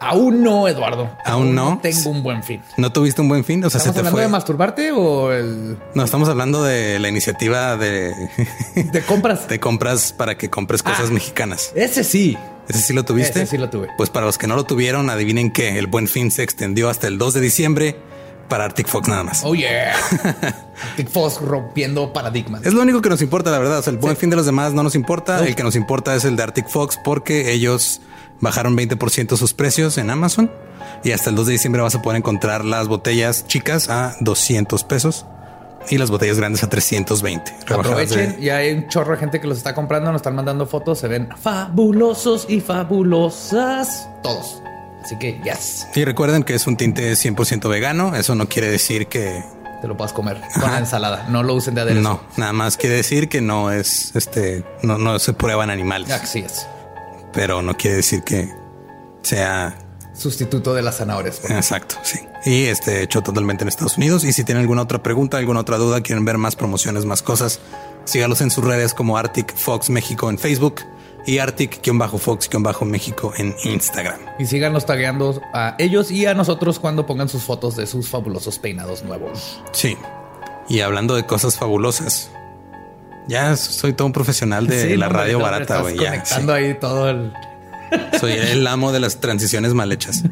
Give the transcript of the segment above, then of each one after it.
Aún no, Eduardo. Aún no. tengo un buen fin. ¿No tuviste un buen fin? O sea, ¿Estamos hablando de masturbarte o el...? No, estamos hablando de la iniciativa de... ¿De compras? de compras para que compres cosas Ah. mexicanas. Ese sí. ¿Ese sí lo tuviste? Ese sí lo tuve. Pues para los que no lo tuvieron, adivinen que el buen fin se extendió hasta el 2 de diciembre para Arctic Fox nada más. Oh, yeah. Arctic Fox rompiendo paradigmas. Es lo único que nos importa, la verdad. O sea, el buen fin de los demás no nos importa. El que nos importa es el de Arctic Fox porque ellos bajaron 20% sus precios en Amazon y hasta el 2 de diciembre vas a poder encontrar las botellas chicas a 200 pesos y las botellas grandes a 320. rebajadas de- Aprovechen, y hay un chorro de gente que los está comprando, nos están mandando fotos, se ven fabulosos y fabulosas todos. Así que, yes, Y recuerden que es un tinte 100% vegano. Eso no quiere decir que te lo puedas comer con la ensalada. No lo usen de aderezo. no, nada más quiere decir que no es este, no, no se prueban animales, Así es. Pero no quiere decir que sea Sustituto de las zanahorias. Exacto, sí. Y este hecho totalmente en Estados Unidos. Y si tienen alguna otra pregunta, alguna otra duda, quieren ver más promociones, más cosas, sígalos en sus redes como Arctic Fox México en Facebook y Arctic-Fox-México en Instagram. Y síganos tagueando a ellos y a nosotros cuando pongan sus fotos de sus fabulosos peinados nuevos. Sí. Y hablando de cosas fabulosas, ya soy todo un profesional de Sí, la no, hombre, radio no, barata, güey. Conectando ahí todo el. Soy el amo de las transiciones mal hechas.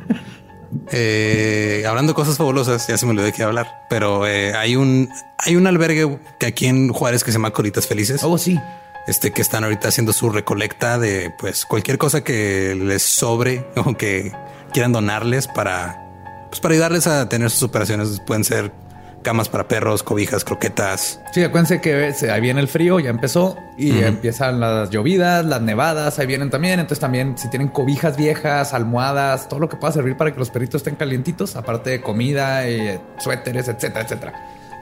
Eh, hablando de cosas fabulosas, ya se me olvidó de qué hablar, pero eh, hay un hay un albergue que aquí en Juárez que se llama Colitas Felices. Oh, sí. este que están ahorita haciendo su recolecta de pues cualquier cosa que les sobre o que quieran donarles para pues para ayudarles a tener sus operaciones. Pueden ser camas para perros, cobijas, croquetas. Sí, acuérdense que se, ahí viene el frío, ya empezó y empiezan las llovidas, las nevadas, ahí vienen también. Entonces también si tienen cobijas viejas, almohadas, todo lo que pueda servir para que los perritos estén calientitos, aparte de comida, eh, suéteres, etcétera, etcétera.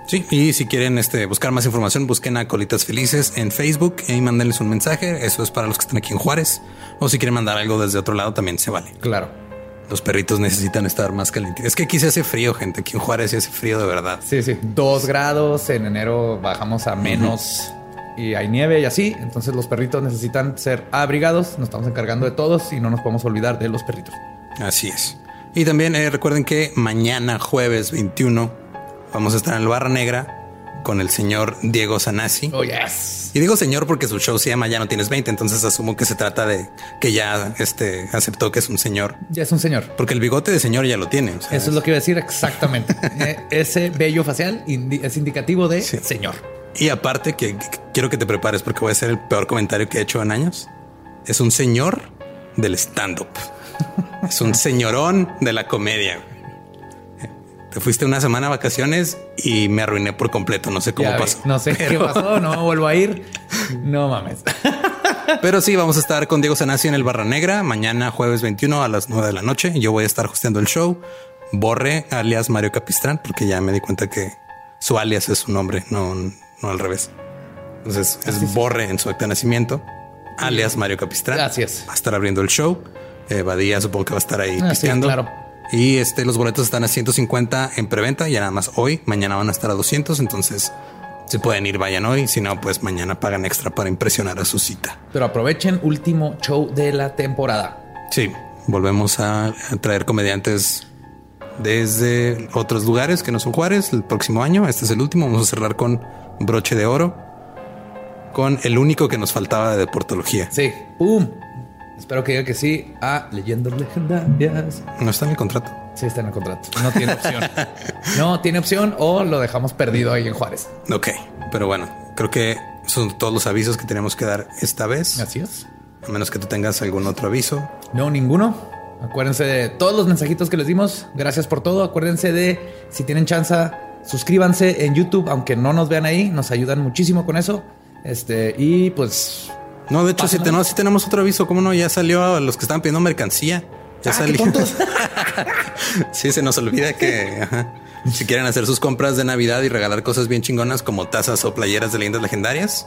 Sí, y si quieren este, buscar más información, busquen a Colitas Felices en Facebook y mándenles un mensaje. Eso es para los que están aquí en Juárez. O si quieren mandar algo desde otro lado, también se vale. Claro. Los perritos necesitan estar más calientes. Es que aquí se hace frío, gente. Aquí en Juárez se hace frío de verdad. Sí, sí. Dos grados. En enero bajamos a menos y hay nieve y así. Entonces los perritos necesitan ser abrigados. Nos estamos encargando de todos y no nos podemos olvidar de los perritos. Así es. Y también eh, recuerden que mañana, jueves 21, vamos a estar en el Barra Negra con el señor Diego Sanasi. Oh, yes. Y digo señor porque su show se llama Ya no tienes 20, entonces asumo que se trata de que ya este, aceptó que es un señor. Ya es un señor. Porque el bigote de señor ya lo tiene. o sea, Eso es lo que iba a decir exactamente. Eh, Ese vello facial indi- es indicativo de Sí. señor. Y aparte que, que quiero que te prepares porque voy a hacer el peor comentario que he hecho en años. Es un señor del stand-up. es un señorón de la comedia. Te fuiste una semana vacaciones y me arruiné por completo. No sé cómo Ya vi. pasó. No sé qué pasó. No vuelvo a ir. No mames. Pero sí, vamos a estar con Diego Sanasi en el Barra Negra mañana jueves 21 a las 9 de la noche. Yo voy a estar hosteando el show. Borre alias Mario Capistrán, porque ya me di cuenta que su alias es su nombre, no, no al revés. Entonces es Borre en su acta de nacimiento, alias Mario Capistrán. Gracias. Va a estar abriendo el show. Eh, Badía supongo que va a estar ahí Ah, sí, pisteando. claro. Y este, los boletos están a 150 en preventa, ya nada más hoy. Mañana van a estar a 200. Entonces Si pueden ir, vayan hoy. Si no, pues mañana pagan extra para impresionar a su cita. Pero aprovechen último show de la temporada. Sí, volvemos a, a traer comediantes desde otros lugares que no son Juárez el próximo año. Este es el último. Vamos a cerrar con broche de oro, con el único que nos faltaba de deportología. Sí, ¡pum! Espero que diga que sí a leyendas legendarias. No está en el contrato. Sí, está en el contrato. No tiene opción. no tiene opción o lo dejamos perdido ahí en Juárez. Ok, pero bueno, creo que son todos los avisos que tenemos que dar esta vez. Así es. A menos que tú tengas algún otro aviso. No, ninguno. Acuérdense de todos los mensajitos que les dimos. Gracias por todo. Acuérdense de si tienen chance, suscríbanse en YouTube, aunque no nos vean ahí. Nos ayudan muchísimo con eso. Este, y pues. No, de hecho, si, sí tenemos otro aviso. ¿Cómo no? Ya salió a los que estaban pidiendo mercancía. Ya Ah, salió. sí, se nos olvida que ajá, si quieren hacer sus compras de Navidad y regalar cosas bien chingonas como tazas o playeras de leyendas legendarias,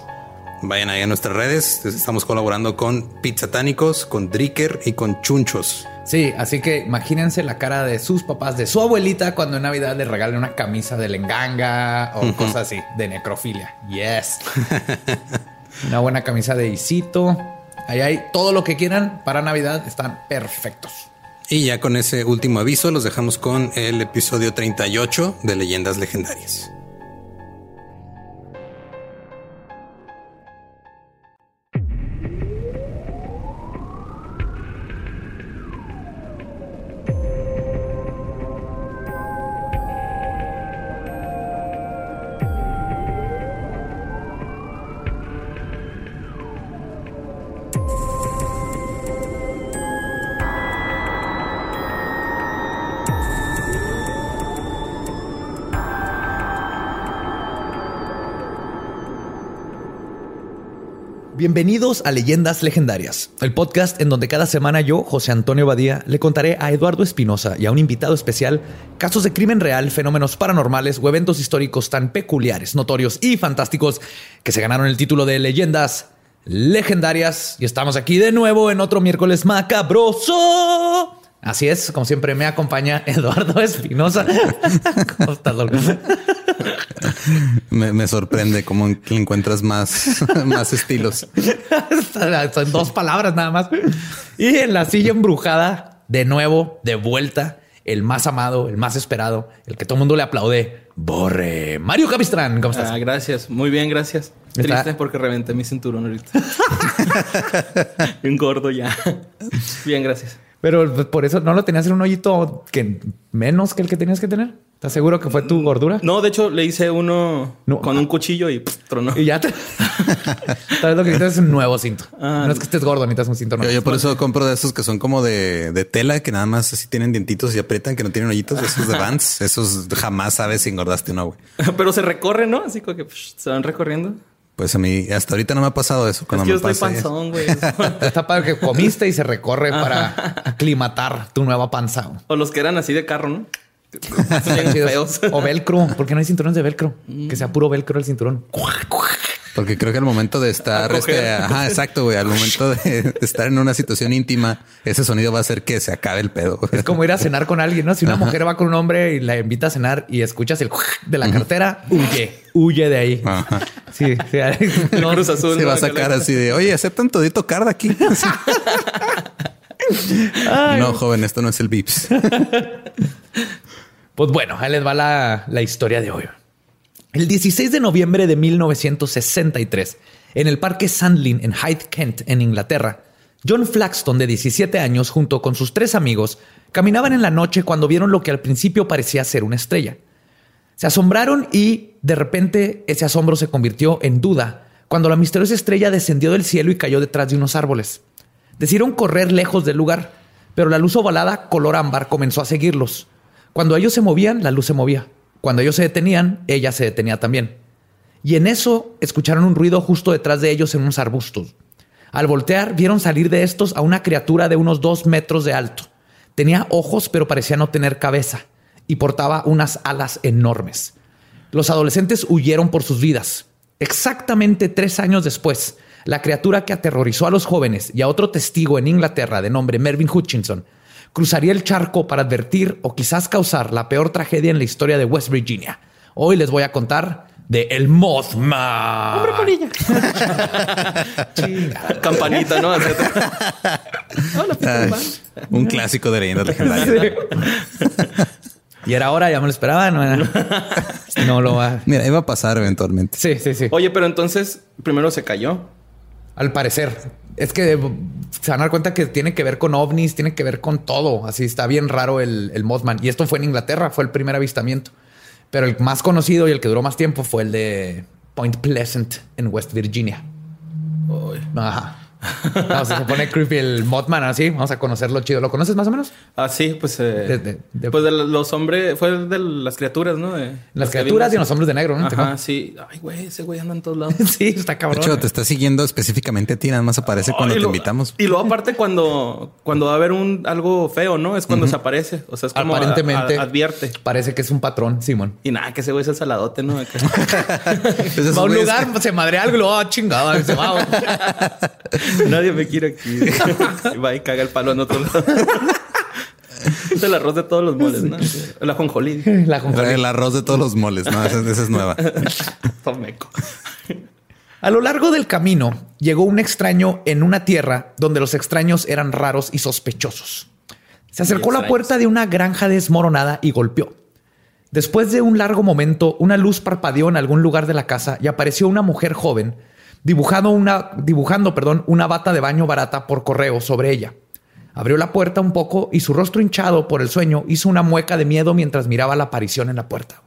vayan ahí a nuestras redes. Estamos colaborando con Pizzatánicos, con Dricker y con Chunchos. Sí, así que imagínense la cara de sus papás, de su abuelita, cuando en Navidad le regalen una camisa de lenganga o cosas así, de necrofilia. Yes. una buena camisa de Isito. Ahí hay todo lo que quieran para Navidad. Están perfectos. Y ya con ese último aviso los dejamos con el episodio 38 de Leyendas Legendarias. Bienvenidos a Leyendas Legendarias, el podcast en donde cada semana yo, José Antonio Badía, le contaré a Eduardo Espinosa y a un invitado especial casos de crimen real, fenómenos paranormales o eventos históricos tan peculiares, notorios y fantásticos que se ganaron el título de Leyendas Legendarias. Y estamos aquí de nuevo en otro miércoles macabroso. Así es, como siempre me acompaña Eduardo Espinosa. Me, me sorprende cómo en- encuentras más, más estilos. Son dos palabras nada más. Y en la silla embrujada, de nuevo, de vuelta, el más amado, el más esperado, el que todo el mundo le aplaude. Borre. Mario Capistrán, ¿cómo estás? Ah, gracias. Muy bien, gracias. Está- Triste porque reventé mi cinturón ahorita. Un gordo ya. Bien, gracias. Pero pues, por eso no lo tenías en un hoyito que menos que el que tenías que tener. ¿Estás seguro que fue tu gordura? No, de hecho, le hice uno No. con un cuchillo y pff, tronó. Y ya te. Tal vez lo que necesitas es un nuevo cinto. Ah, no es que estés gordo, necesitas un cinto Yo, nuevo. yo por eso compro de esos que son como de, de tela, que nada más así tienen dientitos y aprietan, que no tienen hoyitos. Esos de Vans, esos jamás sabes si engordaste o no, güey. Pero se recorre, ¿no? Así como que se van recorriendo. Pues a mí hasta ahorita no me ha pasado eso. Es yo estoy panzón, güey. Está padre que comiste y se recorre para aclimatar tu nueva panza. o los que eran así de carro, ¿no? O velcro, porque no hay cinturones de velcro. Que sea puro velcro el cinturón. Porque creo que al momento de estar, este, ajá, exacto, güey. Al momento de, estar en una situación íntima, ese sonido va a hacer que se acabe el pedo. Es como ir a cenar con alguien, ¿no? Si una mujer va con un hombre y la invita a cenar y escuchas el de la cartera, huye, huye de ahí. Ajá. Sí, sí. El No, Cruz Azul. Se va a sacar así de, oye, aceptan todito card aquí. no, joven, esto no es el Vips. Pues bueno, ahí les va la, la historia de hoy. El 16 de noviembre de 1963, en el parque Sandlin en Hyde, Kent, en Inglaterra, John Flaxton, de 17 años, junto con sus tres amigos, caminaban en la noche cuando vieron lo que al principio parecía ser una estrella. Se asombraron y, de repente, ese asombro se convirtió en duda cuando la misteriosa estrella descendió del cielo y cayó detrás de unos árboles. Decidieron correr lejos del lugar, pero la luz ovalada color ámbar comenzó a seguirlos. Cuando ellos se movían, la luz se movía. Cuando ellos se detenían, ella se detenía también. Y en eso escucharon un ruido justo detrás de ellos en unos arbustos. Al voltear, vieron salir de estos a una criatura de unos dos metros de alto. Tenía ojos, pero parecía no tener cabeza, y portaba unas alas enormes. Los adolescentes huyeron por sus vidas. Exactamente tres años después, la criatura que aterrorizó a los jóvenes y a otro testigo en Inglaterra de nombre Mervyn Hutchinson cruzaría el charco para advertir o quizás causar la peor tragedia en la historia de West Virginia. Hoy les voy a contar de El Mothman. ¡Hombre polilla! Campanita, ¿no? Hola, Peter Ay, Pan. un clásico de leyendas legendarias. Y era hora, ya me lo esperaban. No, no lo va. Mira, iba a pasar eventualmente. Sí, sí, sí. Oye, pero entonces primero se cayó. Al parecer. Es que se van a dar cuenta que tiene que ver con ovnis, tiene que ver con todo. Así está bien raro el, el Mothman. Y esto fue en Inglaterra, fue el primer avistamiento. Pero el más conocido y el que duró más tiempo fue el de Point Pleasant en West Virginia. Ajá. No, se pone creepy el Mothman así. Vamos a conocerlo chido. ¿Lo conoces más o menos? Ah, sí, pues. eh, De- de- de- pues de los hombres. Fue de las criaturas, ¿no? De- Las que criaturas y los hombres de negro, ¿no? Ajá, sí. Ay, güey, ese güey anda en todos lados. Sí, está De cabrón. hecho, te está siguiendo específicamente a ti, nada más aparece cuando te invitamos. Y luego aparte cuando, cuando va a haber un algo feo, ¿no? Es cuando se aparece. O sea, es como Aparentemente a- advierte. parece que es un patrón, Simón. Y nada, que ese güey es el saladote, ¿no? Entonces, Va a un lugar, se madre algo y luego, chingado, se va. Nadie me quiere aquí. Va y caga el palo en otro lado. es el arroz de todos los moles, ¿no? La jonjolí. El arroz de todos los moles, no, esa, esa es nueva. Tomeco. A lo largo del camino llegó un extraño en una tierra donde los extraños eran raros y sospechosos. Se acercó a la puerta de una granja desmoronada y golpeó. Después de un largo momento, una luz parpadeó en algún lugar de la casa y apareció una mujer joven dibujando una, dibujando, perdón, una bata de baño barata por correo sobre ella. Abrió la puerta un poco y su rostro hinchado por el sueño hizo una mueca de miedo mientras miraba la aparición en la puerta.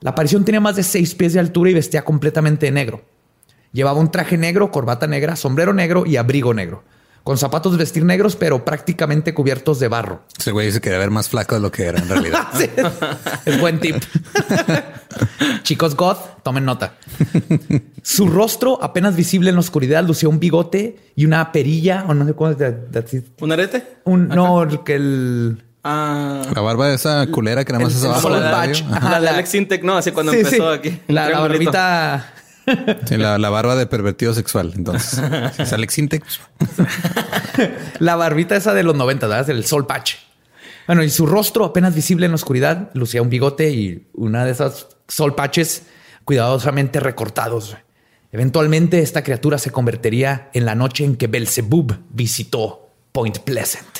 La aparición tenía más de seis pies de altura y vestía completamente de negro. Llevaba un traje negro, corbata negra, sombrero negro y abrigo negro, con zapatos de vestir negros pero prácticamente cubiertos de barro. Ese güey se quería ver más flaco de lo que era en realidad. Sí, es buen tip. Chicos goth, tomen nota. Su rostro, apenas visible en la oscuridad, lucía un bigote y una perilla, o no sé cómo es. ¿Un arete? Un, no, el que el... Ah. La barba de esa culera que nada más es abajo. La de la- Alex Intec, no, así cuando Sí, empezó sí. aquí. La, barbita... Sí, la, la barba de pervertido sexual. Entonces, si es Alex pues, La barbita esa de los 90, ¿verdad? El sol patch. Bueno, y su rostro apenas visible en la oscuridad, lucía un bigote y una de esas sol patches cuidadosamente recortados. Eventualmente esta criatura se convertiría en la noche en que Belzebub visitó Point Pleasant.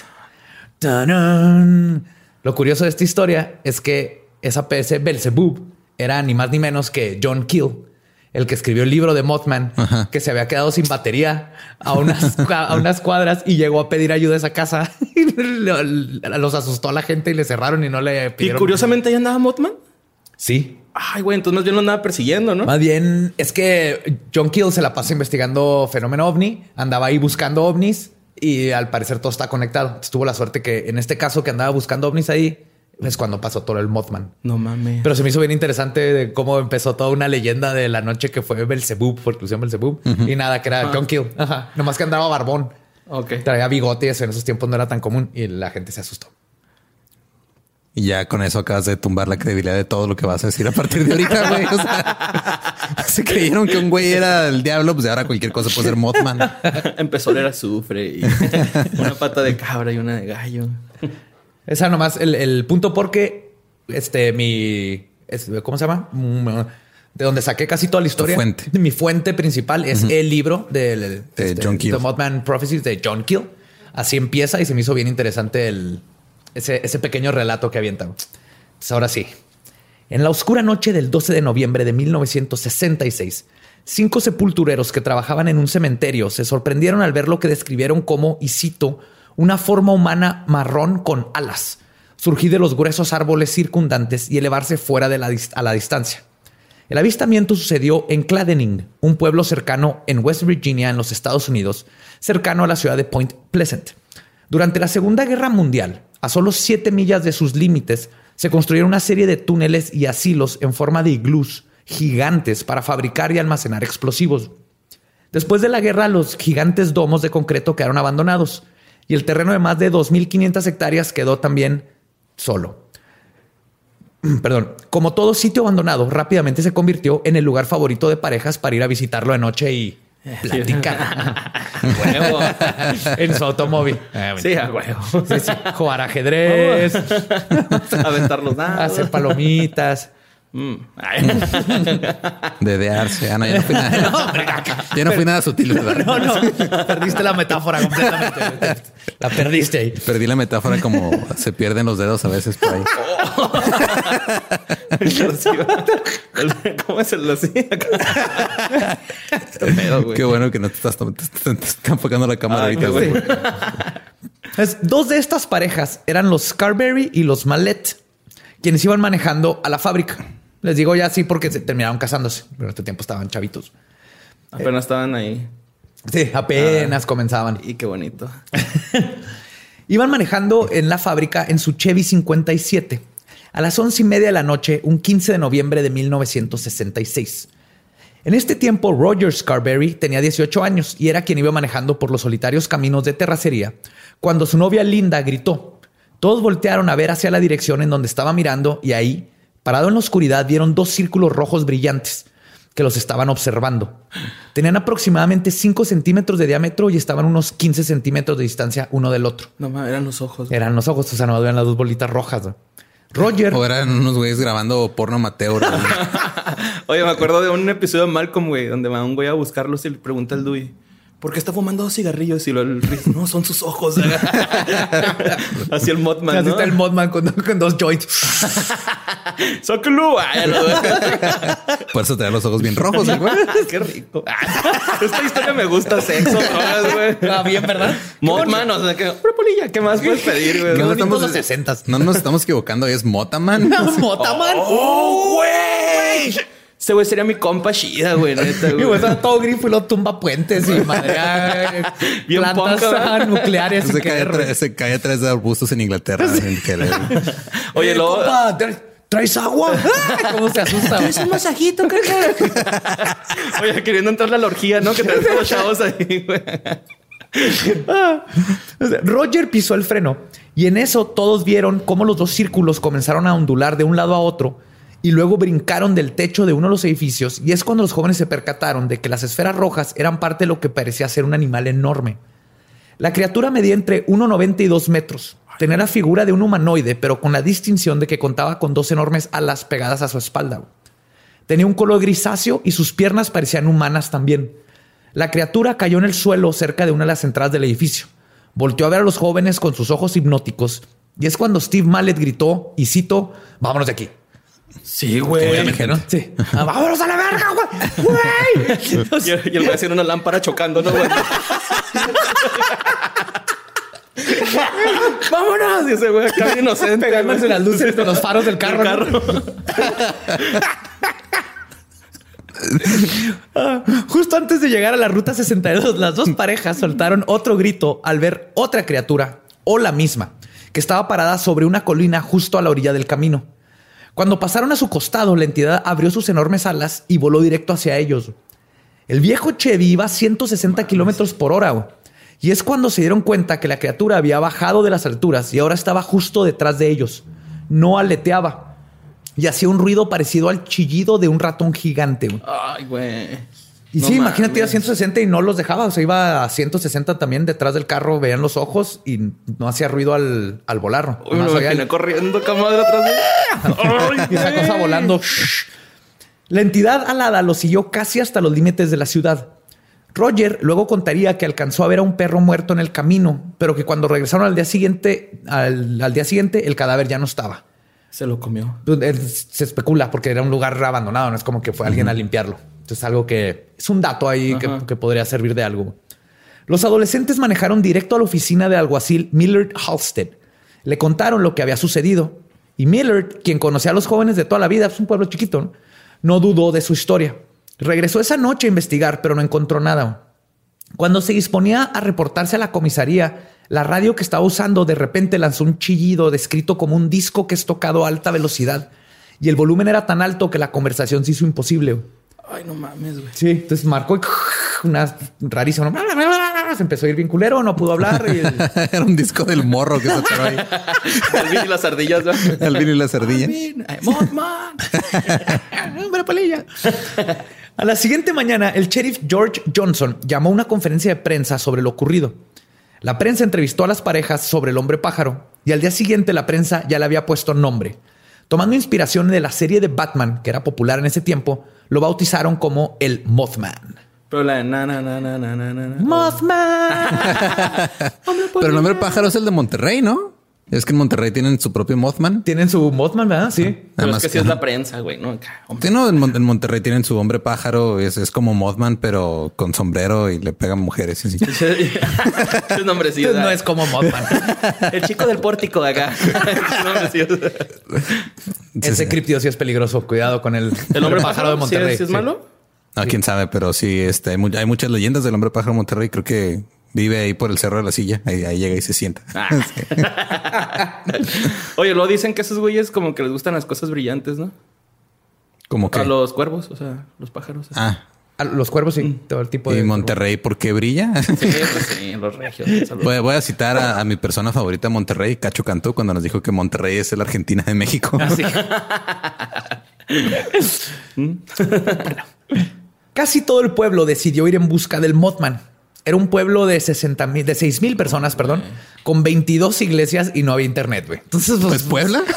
¡Tarán! Lo curioso de esta historia es que esa ese Belzebub era ni más ni menos que John Keel, el que escribió el libro de Mothman, que se había quedado sin batería a unas, a unas cuadras y llegó a pedir ayuda a esa casa. Y lo- Los asustó a la gente y le cerraron y no le Y pidieron. curiosamente ahí andaba Mothman. Sí. Ay, güey, entonces más bien lo andaba persiguiendo, ¿no? Más bien es que John Keel se la pasa investigando fenómeno ovni, andaba ahí buscando ovnis y al parecer todo está conectado. Entonces, tuvo la suerte que en este caso que andaba buscando ovnis ahí es cuando pasó todo el Mothman. No mames. Pero se me hizo bien interesante de cómo empezó toda una leyenda de la noche que fue Belzebub, por inclusión Belzebub. Y nada, que era John Keel. Ajá. Nomás que andaba barbón. ok. Traía bigote y eso en esos tiempos no era tan común y la gente se asustó. y ya con eso acabas de tumbar la credibilidad de todo lo que vas a decir a partir de ahorita, güey. O sea, se creyeron que un güey era el diablo, pues ahora cualquier cosa puede ser Mothman. Empezó a oler azufre y una pata de cabra y una de gallo. Esa nomás el, el punto porque este mi es- ¿cómo se llama? Mm, De donde saqué casi toda la historia. fuente. Mi fuente principal es el libro del, De este, John Keel. The Mothman Prophecies de John Keel. Así empieza y se me hizo bien interesante el, ese, ese pequeño relato que avientan. Pues ahora sí. En la oscura noche del 12 de noviembre de 1966, cinco sepultureros que trabajaban en un cementerio se sorprendieron al ver lo que describieron como, y cito, una forma humana marrón con alas, surgir de los gruesos árboles circundantes y elevarse fuera de la, a la distancia. El avistamiento sucedió en Cladening, un pueblo cercano en West Virginia, en los Estados Unidos, cercano a la ciudad de Point Pleasant. Durante la Segunda Guerra Mundial, a solo siete millas de sus límites, se construyeron una serie de túneles y asilos en forma de iglús gigantes para fabricar y almacenar explosivos. Después de la guerra, los gigantes domos de concreto quedaron abandonados y el terreno de más de 2.500 hectáreas quedó también solo. Perdón, como todo sitio abandonado, rápidamente se convirtió en el lugar favorito de parejas para ir a visitarlo de noche y platicar. Huevo. en su automóvil. Sí, a huevo. Sí, sí. Jugar ajedrez, Aventar los dados. hacer palomitas. Mm. Dedearse. Ah, no, ya no fui nada. ya no fui nada sutil, ¿verdad? No, no. Perdiste la metáfora completamente. La perdiste ahí. Perdí la metáfora como se pierden los dedos a veces por ahí. ¿Cómo es el así? Qué bueno que no te estás te, te- te está enfocando la cámara Ay, ahorita, güey. dos de estas parejas eran los Scarberry y los Mallet, quienes iban manejando a la fábrica. Les digo ya así porque se terminaron casándose, pero en este tiempo estaban chavitos. Apenas estaban ahí. Sí, apenas comenzaban. Y qué bonito. Iban manejando en la fábrica en su Chevy 57 a las once y media de la noche, un 15 de noviembre de 1966. En este tiempo, Roger Scarberry tenía 18 años y era quien iba manejando por los solitarios caminos de terracería cuando su novia Linda gritó. Todos voltearon a ver hacia la dirección en donde estaba mirando y ahí, parado en la oscuridad, vieron dos círculos rojos brillantes que los estaban observando. Tenían aproximadamente 5 centímetros de diámetro y estaban unos 15 centímetros de distancia uno del otro. No mames, eran los ojos. güey. Eran los ojos, o sea, no veían las dos bolitas rojas. ¿no? Roger. O eran unos güeyes grabando porno amateur. Oye, me acuerdo de un episodio de Malcolm, güey, donde va un güey a buscarlos y le pregunta al Dewey. ¿Por qué está fumando dos cigarrillos? Y lo, el Riz, no, son sus ojos. Así el Mothman, Así ¿no? está el Modman con, con dos joints. ¡Sácalo! Ay, lo- Por eso tenía los ojos bien rojos, el güey. ¡Qué rico! Esta historia me gusta. Sexo, güey. Ah, bien, ¿verdad? Mothman, o sea, que... Una polilla, ¿qué más puedes pedir, güey? Bonitos estamos- los 60. No nos estamos equivocando. Es Motaman. Motaman. ¡Oh, güey! Ese güey sería mi compa chida, güey, neta, Y güey. pues todo grifo y lo tumba puentes y madre. Bien plantas ah, nucleares. Se cae, que- atrás- se cae atrás de arbustos en Inglaterra. Oye, luego... compa, ¿tra- ¿Traes agua? ¿Cómo se asusta? güey? un masajito, Oye, queriendo entrar a la orgía, ¿no? Que te ves los chavos ahí, güey. Sea, Roger pisó el freno y en eso todos vieron cómo los dos círculos comenzaron a ondular de un lado a otro y luego brincaron del techo de uno de los edificios y es cuando los jóvenes se percataron de que las esferas rojas eran parte de lo que parecía ser un animal enorme. La criatura medía entre 1,90 y 2 metros. Tenía la figura de un humanoide, pero con la distinción de que contaba con dos enormes alas pegadas a su espalda. Tenía un color grisáceo y sus piernas parecían humanas también. La criatura cayó en el suelo cerca de una de las entradas del edificio. Volteó a ver a los jóvenes con sus ojos hipnóticos y es cuando Steve Mallet gritó, y cito, vámonos de aquí. Sí, güey. Sí. Ah, vámonos a la verga, güey. Güey. Y el y el güey haciendo una lámpara chocando, ¿no, güey? ¡Vámonos! Y ese güey acá inocente. Pegándose las luces de los faros del carro. Ah, Justo antes de llegar a la ruta 62, las dos parejas soltaron otro grito al ver otra criatura, o la misma, que estaba parada sobre una colina justo a la orilla del camino. Cuando pasaron a su costado, la entidad abrió sus enormes alas y voló directo hacia ellos. El viejo Chevy iba a 160 kilómetros por hora. güey. Y es cuando se dieron cuenta que la criatura había bajado de las alturas y ahora estaba justo detrás de ellos. No aleteaba y hacía un ruido parecido al chillido de un ratón gigante. güey. Ay, güey. Y No sí, imagínate ir a mames. 160 y no los dejaba. O sea, iba a 160 también detrás del carro, veían los ojos y no hacía ruido al, al volar. Uy, me imaginé corriendo, camadre, atrás de... Ay, y esa cosa volando. La entidad alada lo siguió casi hasta los límites de la ciudad. Roger luego contaría que alcanzó a ver a un perro muerto en el camino, pero que cuando regresaron al día siguiente, al, al día siguiente, el cadáver ya no estaba. Se lo comió. Pues, eh, Se especula porque era un lugar abandonado, no es como que fue alguien a limpiarlo. Entonces, algo que es un dato ahí que, que podría servir de algo. Los adolescentes manejaron directo a la oficina del alguacil Millard Halstead. Le contaron lo que había sucedido y Millard, quien conocía a los jóvenes de toda la vida, es un pueblo chiquito, ¿no? no dudó de su historia. Regresó esa noche a investigar, pero no encontró nada. Cuando se disponía a reportarse a la comisaría, la radio que estaba usando de repente lanzó un chillido descrito como un disco que es tocado a alta velocidad y el volumen era tan alto que la conversación se hizo imposible. Ay, no mames, güey. Sí, entonces marcó y una rarísima. ¿no? Se empezó a ir bien culero, no pudo hablar. y- Era un disco del morro que se ahí. Alvin y las ardillas, ¿no? Alvin y la cerdilla. Alvin, ay, Mothman. Hombre, polilla. A la siguiente mañana, el sheriff George Johnson llamó a una conferencia de prensa sobre lo ocurrido. La prensa entrevistó a las parejas sobre el hombre pájaro y al día siguiente la prensa ya le había puesto nombre. Tomando inspiración de la serie de Batman, que era popular en ese tiempo, lo bautizaron como el Mothman. Pero la de na, na, na, na, na, na, na. Mothman. Pero el hombre pájaro es el de Monterrey, ¿no? Es que en Monterrey tienen su propio Mothman. Tienen su Mothman, ¿verdad? Sí. Pero Además es que que- sí es la prensa, güey, ¿no? Sí, no, en, Mon- en Monterrey tienen su hombre pájaro. Es, es como Mothman, pero con sombrero y le pegan mujeres. y así. Ese nombrecillo. No es como Mothman. El chico del pórtico de acá. Ese criptido sí es peligroso. Cuidado con el, ¿El hombre pájaro de ¿Sí Monterrey. es, sí es Sí. malo? No, quién sabe, pero sí, este, hay, mu- hay muchas leyendas del hombre pájaro Monterrey. Creo que vive ahí por el cerro de la silla. Ahí, ahí llega y se sienta. Ah. Oye, luego dicen que esos güeyes como que les gustan las cosas brillantes, ¿no? Como que. A los cuervos, o sea, los pájaros. Ah, Ah, Los cuervos sí. Todo el tipo y de. Monterrey, ¿por qué brilla? Sí, pues sí, los regios. Voy, voy a citar a, a mi persona favorita de Monterrey, Cacho Cantú, cuando nos dijo que Monterrey es la Argentina de México. Casi todo el pueblo decidió ir en busca del Mothman. Era un pueblo de 60 mil, de 6 mil personas, perdón, con 22 iglesias y no había internet, güey. Entonces, Pues Puebla.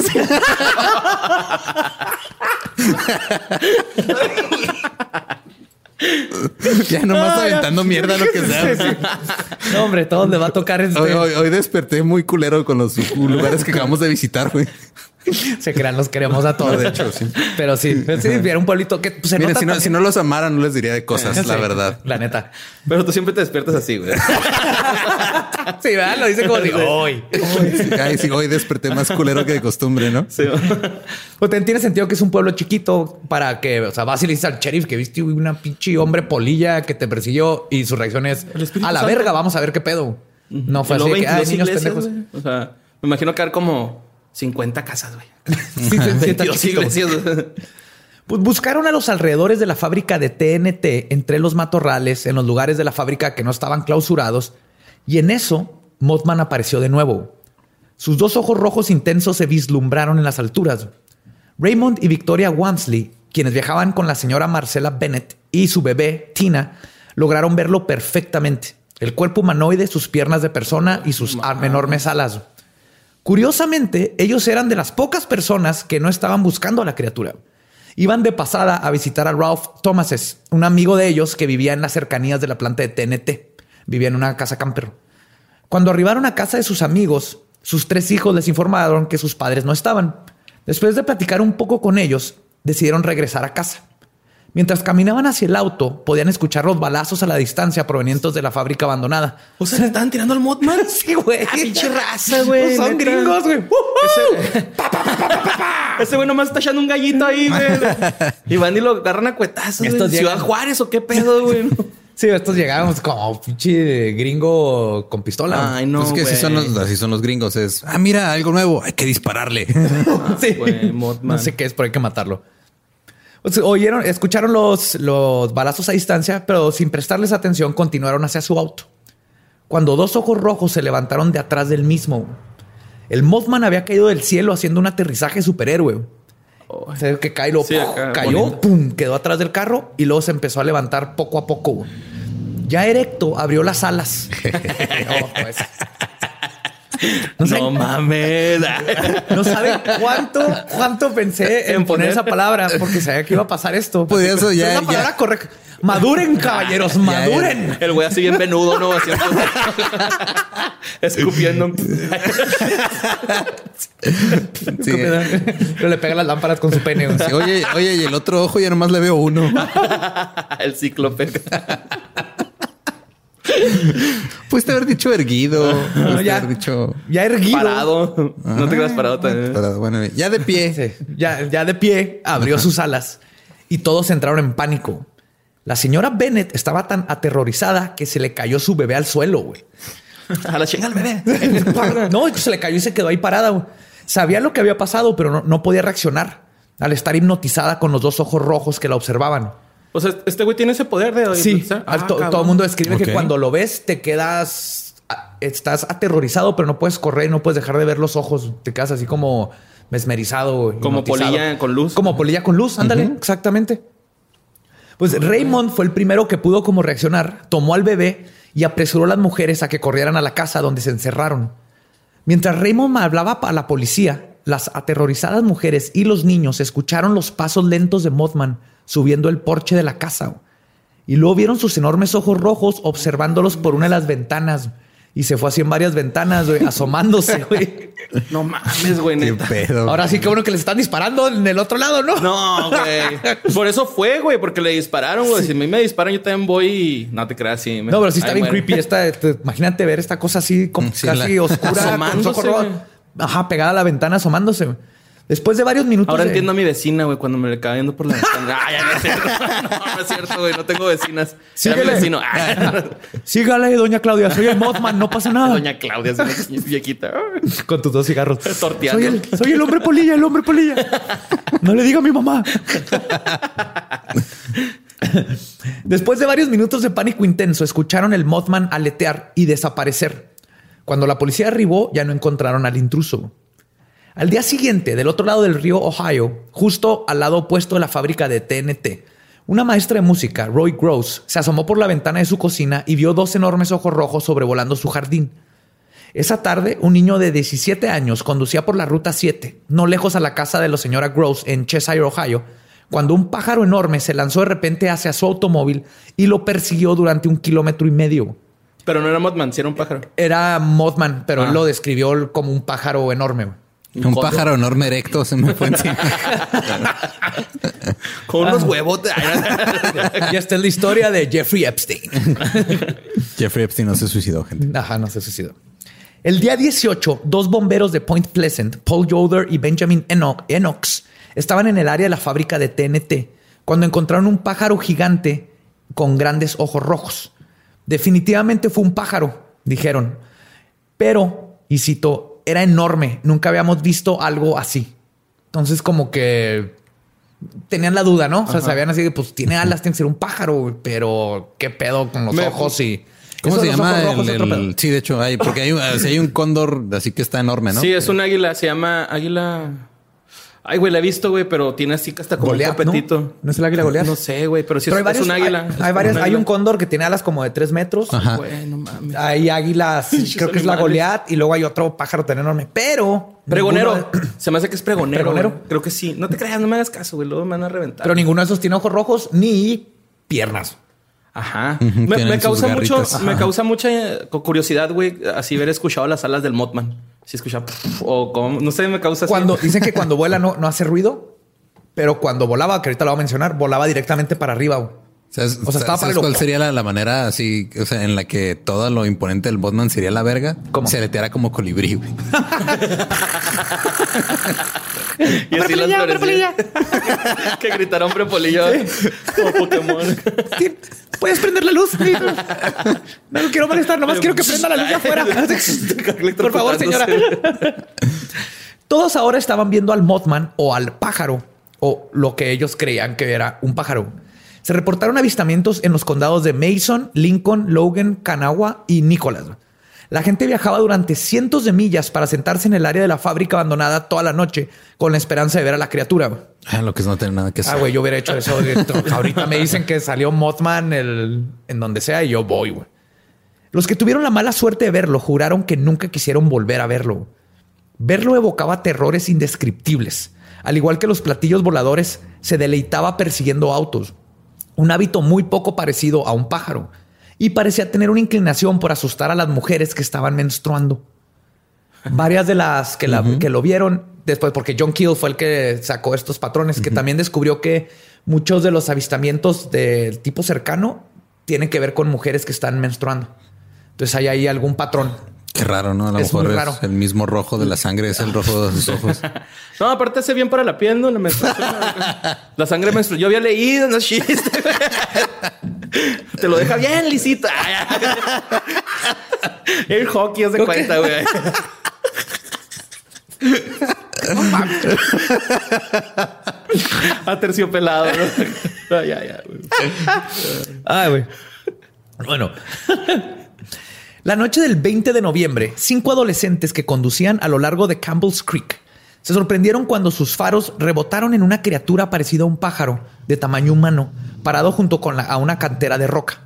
ya nomás aventando mierda lo que sea. No, hombre, todo le va a tocar este. Hoy, hoy- hoy desperté muy culero con los lugares que acabamos de visitar, güey. Se crean, los queremos a todos. De hecho, sí. Pero sí, sí, era un pueblito que pues, se Miren, nota si no, si no los amara, no les diría de cosas, la verdad. La neta. Pero tú siempre te despiertas así, güey. Sí, ¿verdad? Lo dice como digo, hoy. Sí, Ay, sí, hoy desperté más culero que de costumbre, ¿no? Sí. Pues ten- tiene sentido que es un pueblo chiquito para que, o sea, vas y le dices al sheriff que viste una pinche hombre polilla que te persiguió y su reacción es a la Santo". verga, vamos a ver qué pedo. No fue así de que, ay, 22 niños iglesias, pendejos. O sea, me imagino que hay como 50 casas, güey. Sí, sí, sí, está 22 chiquito. iglesias. Pues buscaron a los alrededores de la fábrica de TNT, entre los matorrales, en los lugares de la fábrica que no estaban clausurados, y en eso Mothman apareció de nuevo. Sus dos ojos rojos intensos se vislumbraron en las alturas. Raymond y Victoria Wamsley, quienes viajaban con la señora Marcela Bennett y su bebé Tina, lograron verlo perfectamente. El cuerpo humanoide, sus piernas de persona y sus enormes alas. Curiosamente, ellos eran de las pocas personas que no estaban buscando a la criatura. Iban de pasada a visitar a Ralph Thomases, un amigo de ellos que vivía en las cercanías de la planta de TNT. Vivía en una casa camper. Cuando arribaron a casa de sus amigos, sus tres hijos les informaron que sus padres no estaban. Después de platicar un poco con ellos, decidieron regresar a casa. Mientras caminaban hacia el auto, podían escuchar los balazos a la distancia provenientes de la fábrica abandonada. O sea, le estaban tirando al Mothman. Sí, güey. Ah, pinche raza, güey. Son gringos, güey. Ese- Ese güey nomás está echando un gallito ahí, güey. Y van y lo agarran a cuetazos. Estos Ciudad llegan- Juárez o qué pedo, güey. Sí, estos llegábamos como pinche gringo con pistola. Ay, no. Pues es que así son, los, así son los gringos. Es, ah, mira, algo nuevo. Hay que dispararle. sí. güey, Mothman. No sé qué es, pero hay que matarlo. Oyeron, escucharon los, los balazos a distancia, pero sin prestarles atención continuaron hacia su auto. Cuando dos ojos rojos se levantaron de atrás del mismo, el Mothman había caído del cielo haciendo un aterrizaje superhéroe. O sea, que cae, lo, Sí, acá, cayó, bonito. pum, quedó atrás del carro y luego se empezó a levantar poco a poco. Ya erecto, abrió las alas. No, pues. No sé- No mames. No saben cuánto, cuánto pensé en En poner poner- esa palabra porque sabía que iba a pasar esto. Pues eso ya- es la ya- palabra correcta. Maduren, caballeros, maduren. El güey así bien venudo, ¿no? Así, escupiendo. Sí. Pero le pega las lámparas con su pene. Sí, Oye, oye, y el otro ojo ya nomás le veo uno. El cíclope. Pudiste haber dicho erguido. Pudiste ya. haber dicho. Ya erguido. Parado. No te quedas parado también. Pero bueno, ya de pie. Sí, Ya, ya de pie abrió sus alas y todos entraron en pánico. La señora Bennett estaba tan aterrorizada que se le cayó su bebé al suelo, güey. A la chinga al bebé. No, se le cayó y se quedó ahí parada. güey. Sabía lo que había pasado, pero no, no podía reaccionar al estar hipnotizada con los dos ojos rojos que la observaban. O sea, este güey tiene ese poder de Sí, Ah, to- cabrón. todo el mundo describe Ok. que cuando lo ves te quedas, estás aterrorizado, pero no puedes correr, no puedes dejar de ver los ojos. Te quedas así como mesmerizado. Como hipnotizado. polilla con luz. Como polilla con luz, ándale, exactamente. Pues Raymond fue el primero que pudo como reaccionar, tomó al bebé y apresuró a las mujeres a que corrieran a la casa donde se encerraron. Mientras Raymond hablaba a la policía, las aterrorizadas mujeres y los niños escucharon los pasos lentos de Mothman subiendo el porche de la casa. Y luego vieron sus enormes ojos rojos observándolos por una de las ventanas. Y se fue así en varias ventanas, güey, asomándose, güey. No mames, güey, Qué neta. pedo. Ahora sí que bueno que les están disparando en el otro lado, ¿no? No, güey. Por eso fue, güey, porque le dispararon, güey. Si a mí me disparan, yo también voy y no te creas, sí. me- No, pero sí está bien muere. creepy. Esta, te- imagínate ver esta cosa así, como Sí, casi la- oscura, con los Asomándose, ojos rojos. güey. Ajá, pegada a la ventana, asomándose. Después de varios minutos. Ahora de- entiendo a mi vecina, güey, cuando me le acaba viendo por la ventana. Ah, ya no es cierto. No, no es cierto, güey. No tengo vecinas. Era mi vecino. Ah, Sígale, doña Claudia. Soy el Mothman, no pasa nada. Doña Claudia, es una viejita. Con tus dos cigarros. Torteando. Soy el, soy el hombre polilla, el hombre polilla. No le diga a mi mamá. Después de varios minutos de pánico intenso, escucharon el Mothman aletear y desaparecer. Cuando la policía arribó, ya no encontraron al intruso. Al día siguiente, del otro lado del río Ohio, justo al lado opuesto de la fábrica de TNT, una maestra de música, Roy Gross, se asomó por la ventana de su cocina y vio dos enormes ojos rojos sobrevolando su jardín. Esa tarde, un niño de 17 años conducía por la ruta 7, no lejos a la casa de la señora Gross en Cheshire, Ohio, cuando un pájaro enorme se lanzó de repente hacia su automóvil y lo persiguió durante un kilómetro y medio. Pero no era Mothman, sí era un pájaro. Era Mothman, pero Ah. él lo describió como un pájaro enorme. Un pájaro enorme erecto se me fue encima. Con unos huevotes. y esta es la historia de Jeffrey Epstein. Jeffrey Epstein no se suicidó, gente. Ajá, no se suicidó. El día 18, dos bomberos de Point Pleasant, Paul Yoder y Benjamin Eno- Enox, estaban en el área de la fábrica de TNT cuando encontraron un pájaro gigante con grandes ojos rojos. Definitivamente fue un pájaro, dijeron. Pero, y cito, era enorme. Nunca habíamos visto algo así. Entonces, como que tenían la duda, ¿no? O sea, sabían así de, pues tiene alas, tiene que ser un pájaro, pero qué pedo con los Me- ojos y. ¿Cómo se llama? el- el- sí, de hecho, hay, porque hay, hay un cóndor así que está enorme, ¿no? Sí, es un águila. Se llama águila. Ay, güey, la he visto, güey, pero tiene así que hasta como Goliat, un copetito. ¿no? ¿No es el águila Goliat? No sé, güey, pero sí Pero es, hay es varios, un águila. Hay, hay varias- hay un cóndor que tiene alas como de tres metros. Ajá. Güey, no mames. Hay águilas, creo que es la. Goliat, y luego hay otro pájaro tan enorme. Pero. Pregonero. de- Se me hace que es pregonero. ¿Pregonero? güey. Creo que sí. No te creas, no me hagas caso, güey. Luego me van a reventar. pero ninguno de esos tiene ojos rojos ni piernas. Ajá. Me, causa mucho, me causa mucha eh, curiosidad, güey, así haber escuchado las alas del Mothman. Si escucha o como, no sé, me causa así. Cuando dicen que cuando vuela no, no hace ruido, pero cuando volaba, que ahorita lo voy a mencionar, volaba directamente para arriba. ¿Sabes, O sea, estaba ¿sabes para cuál sería la, la manera así, o sea, en la que todo lo imponente del Botman sería la verga? ¿Cómo? Se leteara como colibrí, güey. y así las que gritaron hombre polillo como Pokémon. ¿Puedes prender la luz? No lo quiero molestar, nomás quiero que prenda la luz de afuera. Por favor, señora. Todos ahora estaban viendo al Mothman o al pájaro, o lo que ellos creían que era un pájaro. Se reportaron avistamientos en los condados de Mason, Lincoln, Logan, Kanawha y Nicholas. La gente viajaba durante cientos de millas para sentarse en el área de la fábrica abandonada toda la noche con la esperanza de ver a la criatura. Ah, lo que es no tener nada que hacer. Ah, güey, yo hubiera hecho eso. Ahorita me dicen que salió Mothman el- en donde sea y yo voy, güey. Los que tuvieron la mala suerte de verlo juraron que nunca quisieron volver a verlo. Verlo evocaba terrores indescriptibles. Al igual que los platillos voladores, se deleitaba persiguiendo autos. Un hábito muy poco parecido a un pájaro. Y parecía tener una inclinación por asustar a las mujeres que estaban menstruando. Varias de las que, la- que lo vieron después, porque John Keel fue el que sacó estos patrones, que también descubrió que muchos de los avistamientos del tipo cercano tienen que ver con mujeres que están menstruando. Entonces hay ahí algún patrón. Qué raro, ¿no? A lo Es mejor es raro. el mismo rojo de la sangre, es el rojo de sus ojos. No, aparte hace bien para la piel, ¿no? La, menstruación, la sangre menstrual. Yo había leído, no es chiste. güey. Te lo deja bien lisita. El hockey, haz de Ok. cuenta, güey. Aterciopelado, ¿no? Ay, ay, ay, güey. Ay, güey. Bueno. La noche del 20 de noviembre, cinco adolescentes que conducían a lo largo de Campbell's Creek se sorprendieron cuando sus faros rebotaron en una criatura parecida a un pájaro de tamaño humano, parado junto con la- a una cantera de roca.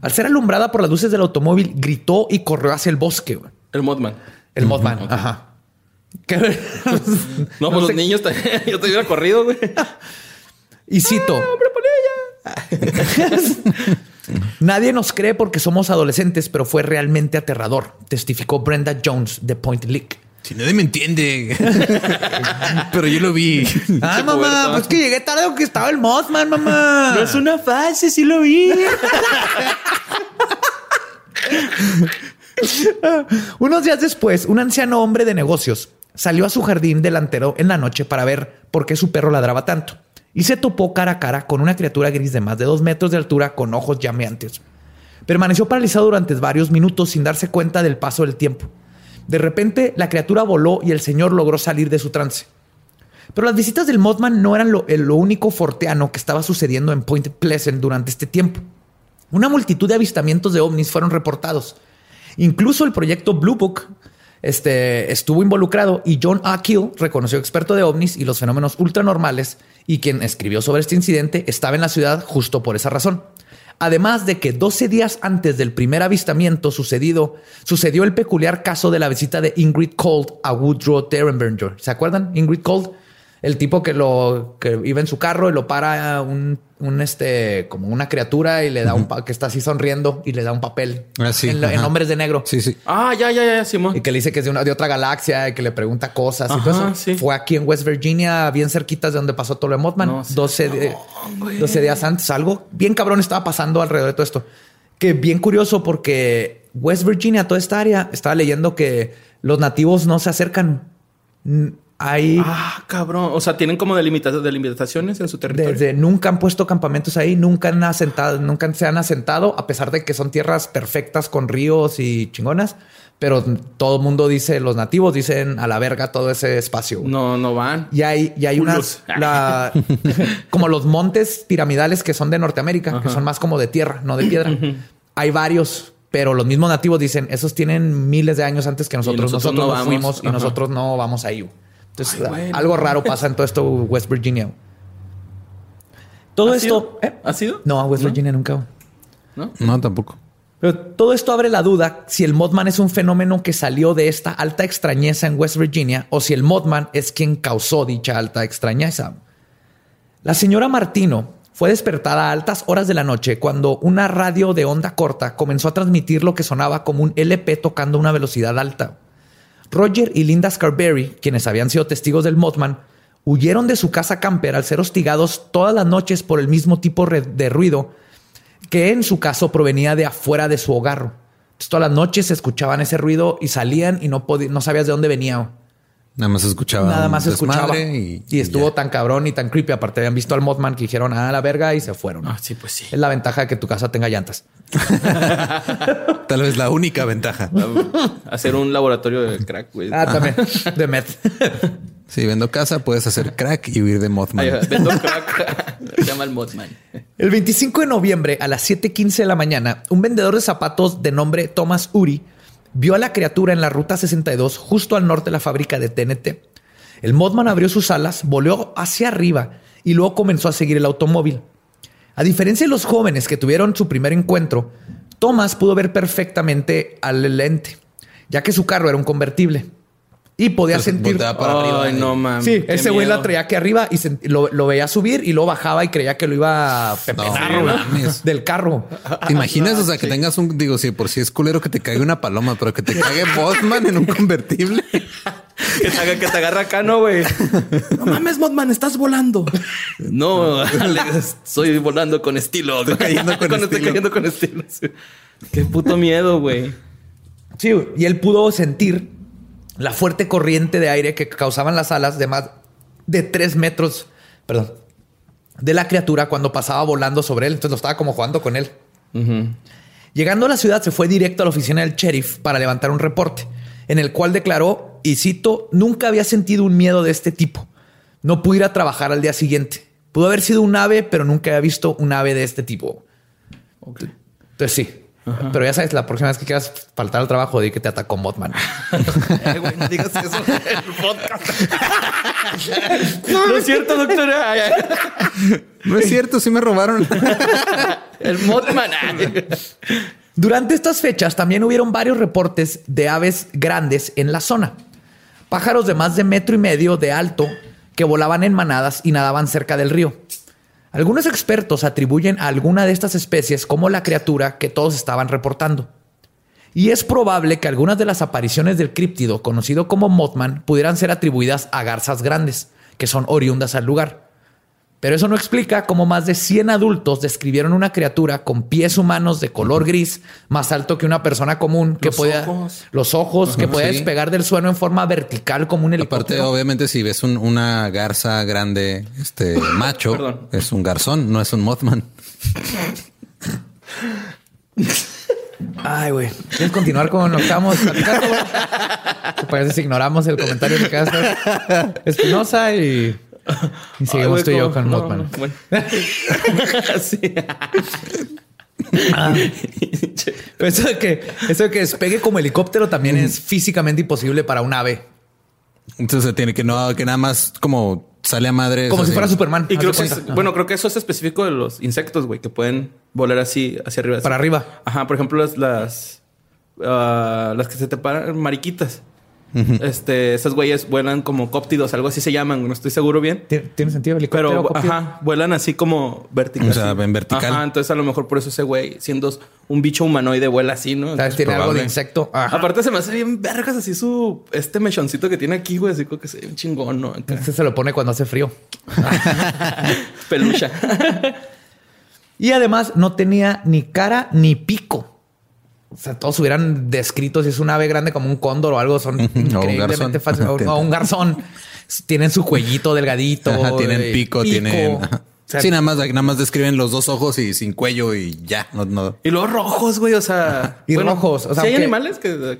Al ser alumbrada por las luces del automóvil, gritó y corrió hacia el bosque. El Mothman. El Mothman. Ajá. Que- No, pues los sé. niños también. Yo te hubiera corrido, güey. Y cito. Nadie nos cree porque somos adolescentes, pero fue realmente aterrador, testificó Brenda Jones de Point Leak. Si nadie me entiende. Pero yo lo vi. Ay, Qué mamá, puerta. pues que llegué tarde porque estaba el Mothman, mamá. una fase, sí lo vi. Unos días después, un anciano hombre de negocios salió a su jardín delantero en la noche para ver por qué su perro ladraba tanto y se topó cara a cara con una criatura gris de más de dos metros de altura con ojos llameantes. Permaneció paralizado durante varios minutos sin darse cuenta del paso del tiempo. De repente, la criatura voló y el señor logró salir de su trance. Pero las visitas del Mothman no eran lo, lo único forteano que estaba sucediendo en Point Pleasant durante este tiempo. Una multitud de avistamientos de ovnis fueron reportados. Incluso el proyecto Blue Book este, estuvo involucrado y John A. Keel, reconocido experto de ovnis y los fenómenos ultranormales, y quien escribió sobre este incidente, estaba en la ciudad justo por esa razón. Además de que 12 días antes del primer avistamiento sucedido, sucedió el peculiar caso de la visita de Ingrid Cold a Woodrow Derenberger. ¿Se acuerdan? Ingrid Cold, el tipo que lo que iba en su carro y lo para un, un este como una criatura y le da un pa- que está así sonriendo y le da un papel Ah, sí, en, en hombres de negro. Sí, sí. Ah, ya, ya, ya, Simón. Y que le dice que es de, una, de otra galaxia y que le pregunta cosas y Ajá, todo eso. sí. Fue aquí en West Virginia, bien cerquitas de donde pasó todo lo de Mothman. No, sí. 12, de- 12 días antes. Algo bien cabrón estaba pasando alrededor de todo esto. Que bien curioso porque West Virginia, toda esta área, estaba leyendo que los nativos no se acercan. Hay Ah, cabrón. O sea, tienen como delimita- delimitaciones en su territorio. desde nunca han puesto campamentos ahí, nunca han asentado, nunca se han asentado, a pesar de que son tierras perfectas con ríos y chingonas. Pero todo el mundo dice, los nativos dicen a la verga todo ese espacio. güey. No, no van. Y hay, y hay unas, la- como los montes piramidales que son de Norteamérica, que son más como de tierra, no de piedra. Hay varios, pero los mismos nativos dicen, esos tienen miles de años antes que nosotros. nosotros nosotros no no vamos. fuimos y Ajá. nosotros no vamos ahí. Entonces, Ay, güey, algo no. raro pasa en todo esto, West Virginia. Todo ¿Ha esto... sido? ¿eh? ¿Ha sido? No, a West ¿No? Virginia nunca. ¿No? No, tampoco. Pero todo esto abre la duda si el Mothman es un fenómeno que salió de esta alta extrañeza en West Virginia o si el Mothman es quien causó dicha alta extrañeza. La señora Martino fue despertada a altas horas de la noche cuando una radio de onda corta comenzó a transmitir lo que sonaba como un LP tocando a una velocidad alta. Roger y Linda Scarberry, quienes habían sido testigos del Mothman, huyeron de su casa camper al ser hostigados todas las noches por el mismo tipo de ruido que en su caso provenía de afuera de su hogar. Entonces, todas las noches escuchaban ese ruido y salían y no, no sabías de dónde venía. Nada más escuchaba. Nada más escuchaba. Y, y, estuvo tan cabrón y tan creepy. Aparte, habían visto al Mothman que dijeron a la verga y se fueron. Ah, sí, pues sí. Es la ventaja de que tu casa tenga llantas. Tal vez la única ventaja. Hacer un laboratorio de crack, güey. Ah, también. De meth. Si vendo casa, puedes hacer crack y huir de Mothman. Vendo crack. Se llama el Mothman. El 25 de noviembre a las 7:15 de la mañana, un vendedor de zapatos de nombre Thomas Uri vio a la criatura en la ruta 62 justo al norte de la fábrica de TNT. El Mothman abrió sus alas, voló hacia arriba y luego comenzó a seguir el automóvil. A diferencia de los jóvenes que tuvieron su primer encuentro, Thomas pudo ver perfectamente al lente, ya que su carro era un convertible y podía Entonces, sentir. para arriba. Ay, no mames. Sí, ese güey la traía aquí arriba y se- lo, lo veía subir y luego bajaba y creía que lo iba a pepenar No, del carro. ¿Te imaginas? O sea, que tengas un, digo, sí, por si es culero que te caiga una paloma, pero que te caiga Mothman en un convertible. Que te, haga, que te agarra acá, ¿no, güey? No mames, Mothman, estás volando. No, Alex, estoy volando con estilo. Estoy cayendo con Estoy estilo. cayendo con estilo. Qué puto miedo, güey. Sí, y él pudo sentir la fuerte corriente de aire que causaban las alas de más de tres metros, perdón, de la criatura cuando pasaba volando sobre él. Entonces lo estaba como jugando con él. Llegando a la ciudad, se fue directo a la oficina del sheriff para levantar un reporte, en el cual declaró, y cito, nunca había sentido un miedo de este tipo. No pude ir a trabajar al día siguiente. Pudo haber sido un ave, pero nunca había visto un ave de este tipo. Entonces sí. Pero ya sabes, la próxima vez que quieras faltar al trabajo, di que te atacó Mothman. Eh, güey, no digas eso el podcast. no es cierto, doctora. No es cierto, sí me robaron. El Mothman. ay. Durante estas fechas también hubieron varios reportes de aves grandes en la zona. pájaros de más de metro y medio de alto que volaban en manadas y nadaban cerca del río. Algunos expertos atribuyen a alguna de estas especies como la criatura que todos estaban reportando. Y es probable que algunas de las apariciones del críptido, conocido como Mothman, pudieran ser atribuidas a garzas grandes, que son oriundas al lugar. Pero eso no explica cómo más de 100 adultos describieron una criatura con pies humanos de color gris, más alto que una persona común, que Los podía ojos. los ojos, que podía sí. despegar del suelo en forma vertical como un Aparte, helicóptero. obviamente, si ves un- una garza grande, este macho, es un garzón, no es un Mothman. Ay, güey. ¿Quieres continuar con lo que estábamos platicando? parece si ignoramos el comentario que de hacer? Espinosa y, y seguimos Ay, tú y yo con No, Mothman. no, bueno. sí. Ah. Eso de que, eso de que despegue como helicóptero también es físicamente imposible para un ave. Entonces tiene que no, que nada más como sale a madre. Como si fuera Superman. Y creo que, es- bueno, creo que eso es específico de los insectos, güey, que pueden volar así hacia arriba. Para arriba. Ajá, por ejemplo, las las, ah, las que se te paran, mariquitas. Este, esas güeyes vuelan como cóptidos, algo así se llaman, no estoy seguro bien. ¿Tiene, sentido helicóptero? Pero, ajá, vuelan así como vertical. O sea, así. en vertical. Ajá, entonces a lo mejor por eso ese güey, siendo un bicho humanoide, vuela así, ¿no? ¿Sabes? Tiene algo de insecto. Ajá. Aparte se me hace bien vergas así su... Este mechoncito que tiene aquí, güey. Así como que se ve un chingón, ¿no? Este se lo pone cuando hace frío. Pelucha. Y además no tenía ni cara ni pico. O sea, todos hubieran descrito si es un ave grande como un cóndor o algo. Son Ujú, o un increíblemente garzón. fáciles. O, o un garzón. Tienen su cuellito delgadito. Ajá, tienen eh, pico, tienen. ajá. O sea, sí, nada más, nada más describen los dos ojos y sin cuello y ya. No, no. y luego rojos, güey. O sea... Y rojos, o sea, ¿sí hay animales que...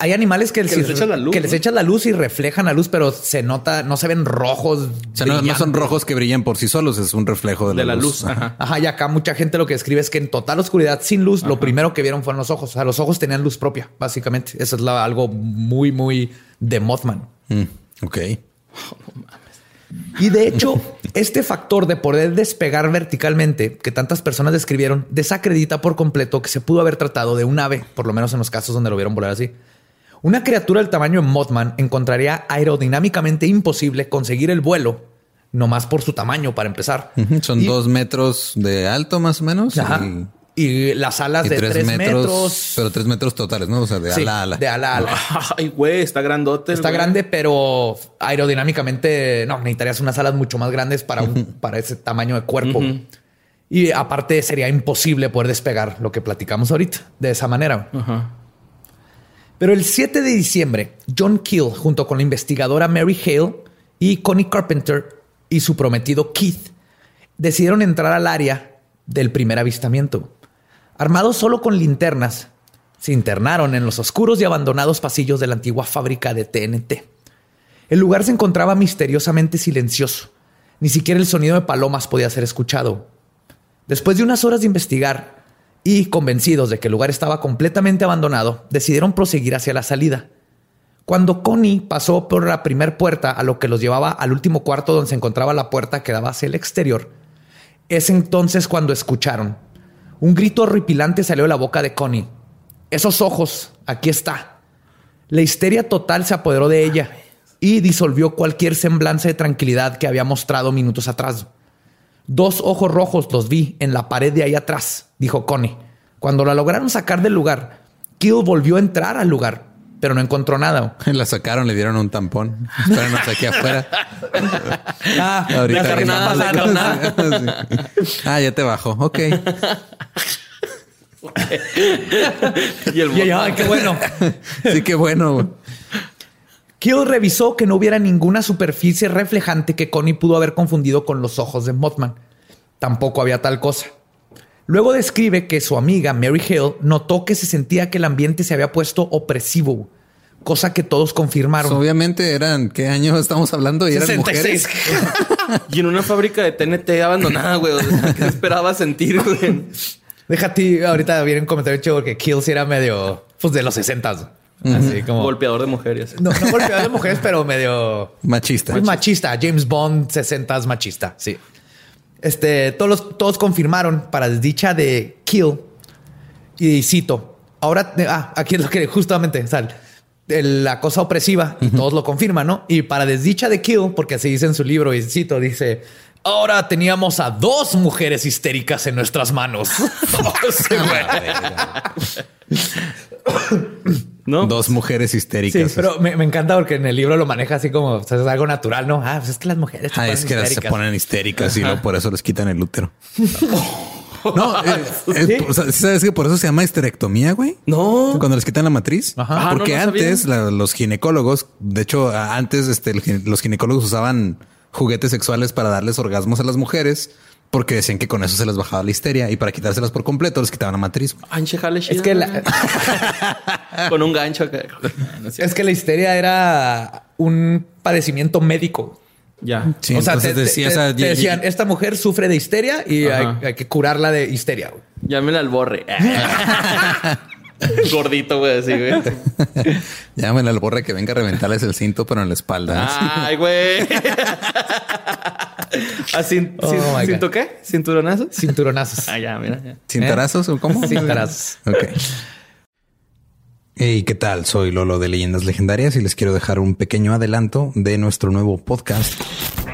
Hay animales que, Que si- les echan la luz, que ¿no? les echan la luz y reflejan la luz, pero se nota, no se ven rojos. O sea, no, no son rojos que brillan por sí solos, es un reflejo de, De la luz. Ajá. Ajá. Ajá, y acá mucha gente lo que escribe es que en total oscuridad, sin luz, lo primero que vieron fueron los ojos. O sea, los ojos tenían luz propia, básicamente. Eso es la- algo muy, muy de Mothman. Mm, ok. Y de hecho, este factor de poder despegar verticalmente que tantas personas describieron desacredita por completo que se pudo haber tratado de un ave, por lo menos en los casos donde lo vieron volar así. Una criatura del tamaño de Mothman encontraría aerodinámicamente imposible conseguir el vuelo, no más por su tamaño para empezar. Son Y- dos metros de alto más o menos. Ajá. Y, Y las alas y de tres, metros. pero tres metros totales, ¿no? O sea, de Sí, ala a ala. De ala a ala. Ay, güey, está grandote. Está güey. grande, pero aerodinámicamente no necesitarías unas alas mucho más grandes para, un, para ese tamaño de cuerpo. Y aparte sería imposible poder despegar lo que platicamos ahorita de esa manera. Ajá. Pero el 7 de diciembre, John Keel, junto con la investigadora Mary Hale y Connie Carpenter y su prometido Keith, decidieron entrar al área del primer avistamiento. Armados solo con linternas, se internaron en los oscuros y abandonados pasillos de la antigua fábrica de TNT. El lugar se encontraba misteriosamente silencioso. Ni siquiera el sonido de palomas podía ser escuchado. Después de unas horas de investigar y convencidos de que el lugar estaba completamente abandonado, decidieron proseguir hacia la salida. Cuando Connie pasó por la primer puerta a lo que los llevaba al último cuarto donde se encontraba la puerta que daba hacia el exterior, es entonces cuando escucharon. Un grito horripilante salió de la boca de Connie. Esos ojos, aquí está. La histeria total se apoderó de ella y disolvió cualquier semblanza de tranquilidad que había mostrado minutos atrás. Dos ojos rojos los vi en la pared de ahí atrás, dijo Connie. Cuando la lograron sacar del lugar, Kill volvió a entrar al lugar, pero no encontró nada. La sacaron, le dieron un tampón. Espéranos aquí afuera. Ah, Ahorita no nada. Sí. Ah, ya te bajo. Ok. Y el y ay, qué bueno. Sí, qué bueno. güey. Kill revisó que no hubiera ninguna superficie reflejante que Connie pudo haber confundido con los ojos de Mothman. Tampoco había tal cosa. Luego describe que su amiga Mary Hale notó que se sentía que el ambiente se había puesto opresivo, cosa que todos confirmaron. Obviamente eran, ¿qué año estamos hablando? Y eran 66. mujeres. Y en una fábrica de TNT abandonada, güey. O sea, ¿Qué esperaba sentir, güey? Déjate, ahorita viene un comentario chido que Kill sí era medio, pues de los 60 Así como. Golpeador de mujeres. No, no golpeador de mujeres, pero medio Machista. Pues machista. James Bond 60 machista. Sí. Este, todos, los- todos confirmaron para desdicha de Kill. Y cito. Ahora, ah, aquí es lo que justamente sal. la cosa opresiva y todos lo confirman, ¿no? Y para desdicha de Kill, porque así dice en su libro, y cito, dice, ahora teníamos a dos mujeres histéricas en nuestras manos. Dos mujeres histéricas. Sí, pero me, me encanta porque en el libro lo maneja así como o sea, es algo natural, ¿no? Ah, pues es que las mujeres se Ah, ponen es que las se histéricas. ponen histéricas y luego por eso les quitan el útero. No, eh, eh, ¿Sí? o sea, ¿sabes que por eso se llama histerectomía, güey? No. Cuando les quitan la matriz. Ajá. Ah, Porque no, no sabía. antes la- los ginecólogos, de hecho, antes este, los ginecólogos usaban juguetes sexuales para darles orgasmos a las mujeres porque decían que con eso se les bajaba la histeria y para quitárselas por completo les quitaban la matriz. Anche jale Es que la, Con un gancho. No es que la histeria era un padecimiento médico. Ya. Sí, o sea, te, decía te- decían, esta mujer sufre de histeria y hay, hay que curarla de histeria. güey. Llámenle al borre. Gordito, güey, así, güey. Llámenle al borre que venga a reventarles el cinto, pero en la espalda. Ay, güey. ¿A cin- Oh, ¿Cinto qué? ¿Cinturonazos? Cinturonazos. Ah, ya, mira. ya. ¿Cintarazos o cómo? Cintarazos. Ok. Hey, ¿qué tal? Soy Lolo de Leyendas Legendarias y les quiero dejar un pequeño adelanto de nuestro nuevo podcast.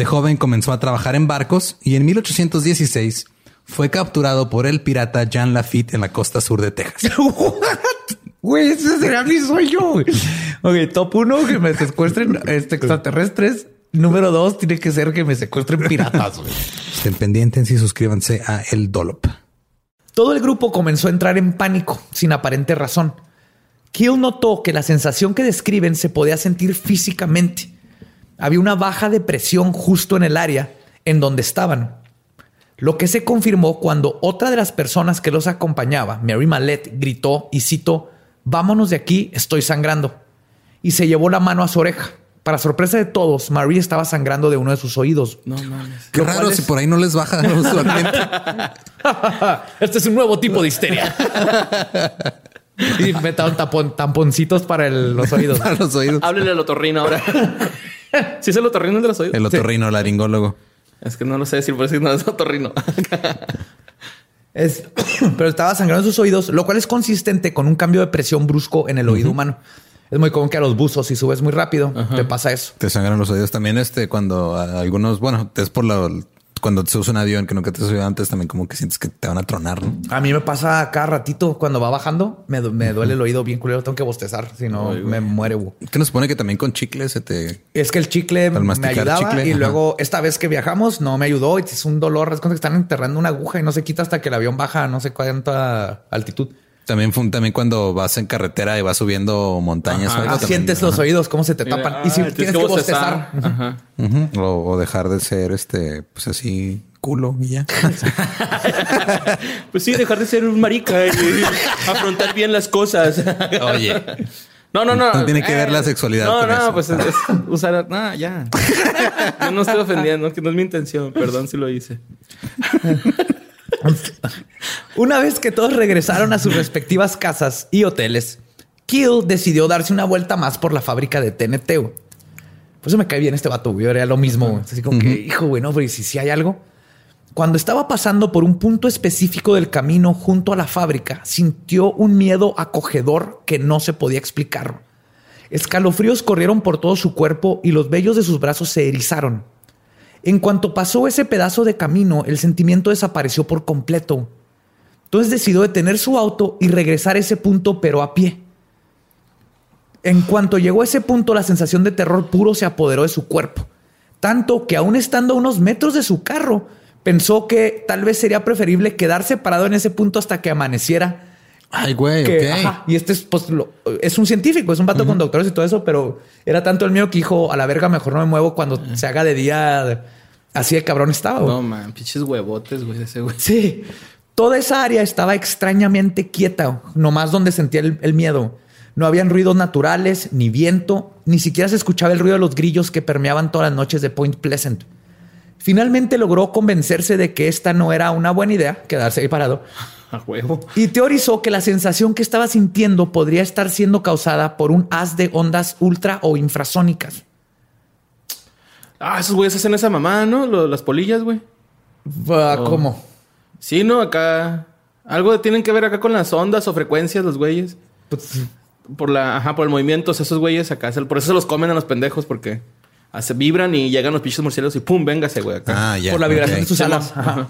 De joven comenzó a trabajar en barcos y en 1816 fue capturado por el pirata Jean Lafitte en la costa sur de Texas. Güey, ese será mi sueño. Ok, top uno, que me secuestren este, extraterrestres. Número dos, tiene que ser que me secuestren piratas. Estén pendientes y suscríbanse a El Dolop. Todo el grupo comenzó a entrar en pánico, sin aparente razón. Kill notó que la sensación que describen se podía sentir físicamente. Había una baja de presión justo en el área en donde estaban. Lo que se confirmó cuando otra de las personas que los acompañaba, Mary Mallet, gritó y citó, vámonos de aquí, estoy sangrando. Y se llevó la mano a su oreja. Para sorpresa de todos, Marie estaba sangrando de uno de sus oídos. No mames. Qué raro es- si por ahí no les baja usualmente. este es un nuevo tipo de histeria. y metaron tapon- tamponcitos para el- los oídos. a los oídos. Háblele al otorrino ahora. ¿Sí es el otorrino el de los oídos? El otorrino laringólogo. Es que no lo sé decir, por eso no es otorrino. Es- pero estaba sangrando en sus oídos, lo cual es consistente con un cambio de presión brusco en el oído humano. Es muy común que a los buzos, si subes muy rápido, te pasa eso. Te sangran los oídos también. Este, cuando algunos, bueno, es por la, cuando te subes un avión que nunca te has subido antes, también como que sientes que te van a tronar. ¿no? A mí me pasa cada ratito cuando va bajando, me, me duele el oído bien culero, tengo que bostezar, si no me muere. Que nos supone que también con chicle se te. Es que el chicle Al me ayudaba chicle, y ajá. luego esta vez que viajamos no me ayudó y es un dolor. Es como que están enterrando una aguja y no se quita hasta que el avión baja a no sé cuánta altitud. También, fue un- también cuando vas en carretera y vas subiendo montañas. Ajá. o algo, Ah, también, sientes ajá. los oídos, cómo se te tapan. y si Ah, tienes que bostezar. Ajá. O, o dejar de ser este, pues así, culo y ya. Pues sí, dejar de ser un marica y afrontar bien las cosas. Oye, No, no, no. Eh, No tiene que ver la sexualidad No, con no, eso. pues es, es usar. No, ya. Yo no estoy ofendiendo, que no es mi intención. Perdón si lo hice. Una vez que todos regresaron a sus respectivas casas y hoteles, Kill decidió darse una vuelta más por la fábrica de TNT. güey. Por eso me cae bien este vato. Yo haría lo mismo. güey. Así como que, hijo, güey, no, pero ¿y si, si hay algo. Cuando estaba pasando por un punto específico del camino junto a la fábrica, sintió un miedo acogedor que no se podía explicar. Escalofríos corrieron por todo su cuerpo y los vellos de sus brazos se erizaron. En cuanto pasó ese pedazo de camino, el sentimiento desapareció por completo. Entonces decidió detener su auto y regresar a ese punto, pero a pie. En cuanto llegó a ese punto, la sensación de terror puro se apoderó de su cuerpo. Tanto que aún estando a unos metros de su carro, pensó que tal vez sería preferible quedarse parado en ese punto hasta que amaneciera. Ay, güey, Que, ajá, y este es, pues, lo- es un científico, es un vato con doctores y todo eso, pero era tanto el miedo que dijo, a la verga, mejor no me muevo cuando se haga de día. Así de cabrón estaba. No, man, pinches huevotes, güey, ese güey. Sí. Toda esa área estaba extrañamente quieta, nomás donde sentía el, el miedo. No habían ruidos naturales, ni viento, ni siquiera se escuchaba el ruido de los grillos que permeaban todas las noches de Point Pleasant. Finalmente logró convencerse de que esta no era una buena idea, quedarse ahí parado, A huevo. y teorizó que la sensación que estaba sintiendo podría estar siendo causada por un haz de ondas ultra o infrasónicas. Ah, esos güeyes hacen esa mamá, ¿no? Lo- las polillas, güey. Oh. ¿Cómo? Sí, ¿no? Acá. Algo tienen que ver acá con las ondas o frecuencias, los güeyes. Pues, Por la, ajá, por el movimiento, esos güeyes acá. Por eso se los comen a los pendejos, porque hace, vibran y llegan los pinches murciélagos y pum, véngase, güey, acá. Ah, ya. por la vibración de sus alas. Ajá.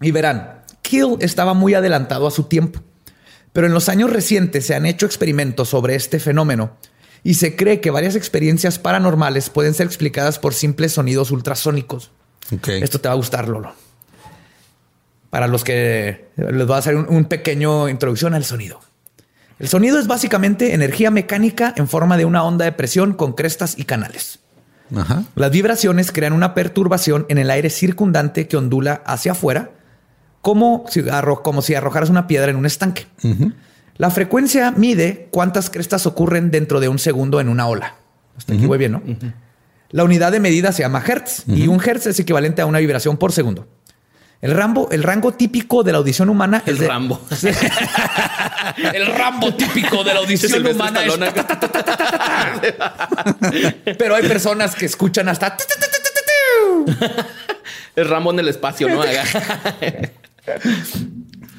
Y verán, Kill estaba muy adelantado a su tiempo, pero en los años recientes se han hecho experimentos sobre este fenómeno y se cree que varias experiencias paranormales pueden ser explicadas por simples sonidos ultrasónicos. Esto te va a gustar, Lolo. Para los que les voy a hacer un, un pequeño introducción al sonido. El sonido es básicamente energía mecánica en forma de una onda de presión con crestas y canales. Ajá. Las vibraciones crean una perturbación en el aire circundante que ondula hacia afuera, como si, arro- como si arrojaras una piedra en un estanque. La frecuencia mide cuántas crestas ocurren dentro de un segundo en una ola. Hasta aquí voy bien, ¿no? La unidad de medida se llama hertz y un hertz es equivalente a una vibración por segundo. El, rambo, el rango típico de la audición humana El es de- Rambo. el rambo típico de la audición humana es-. Pero hay personas que escuchan hasta El Rambo en el espacio, ¿no?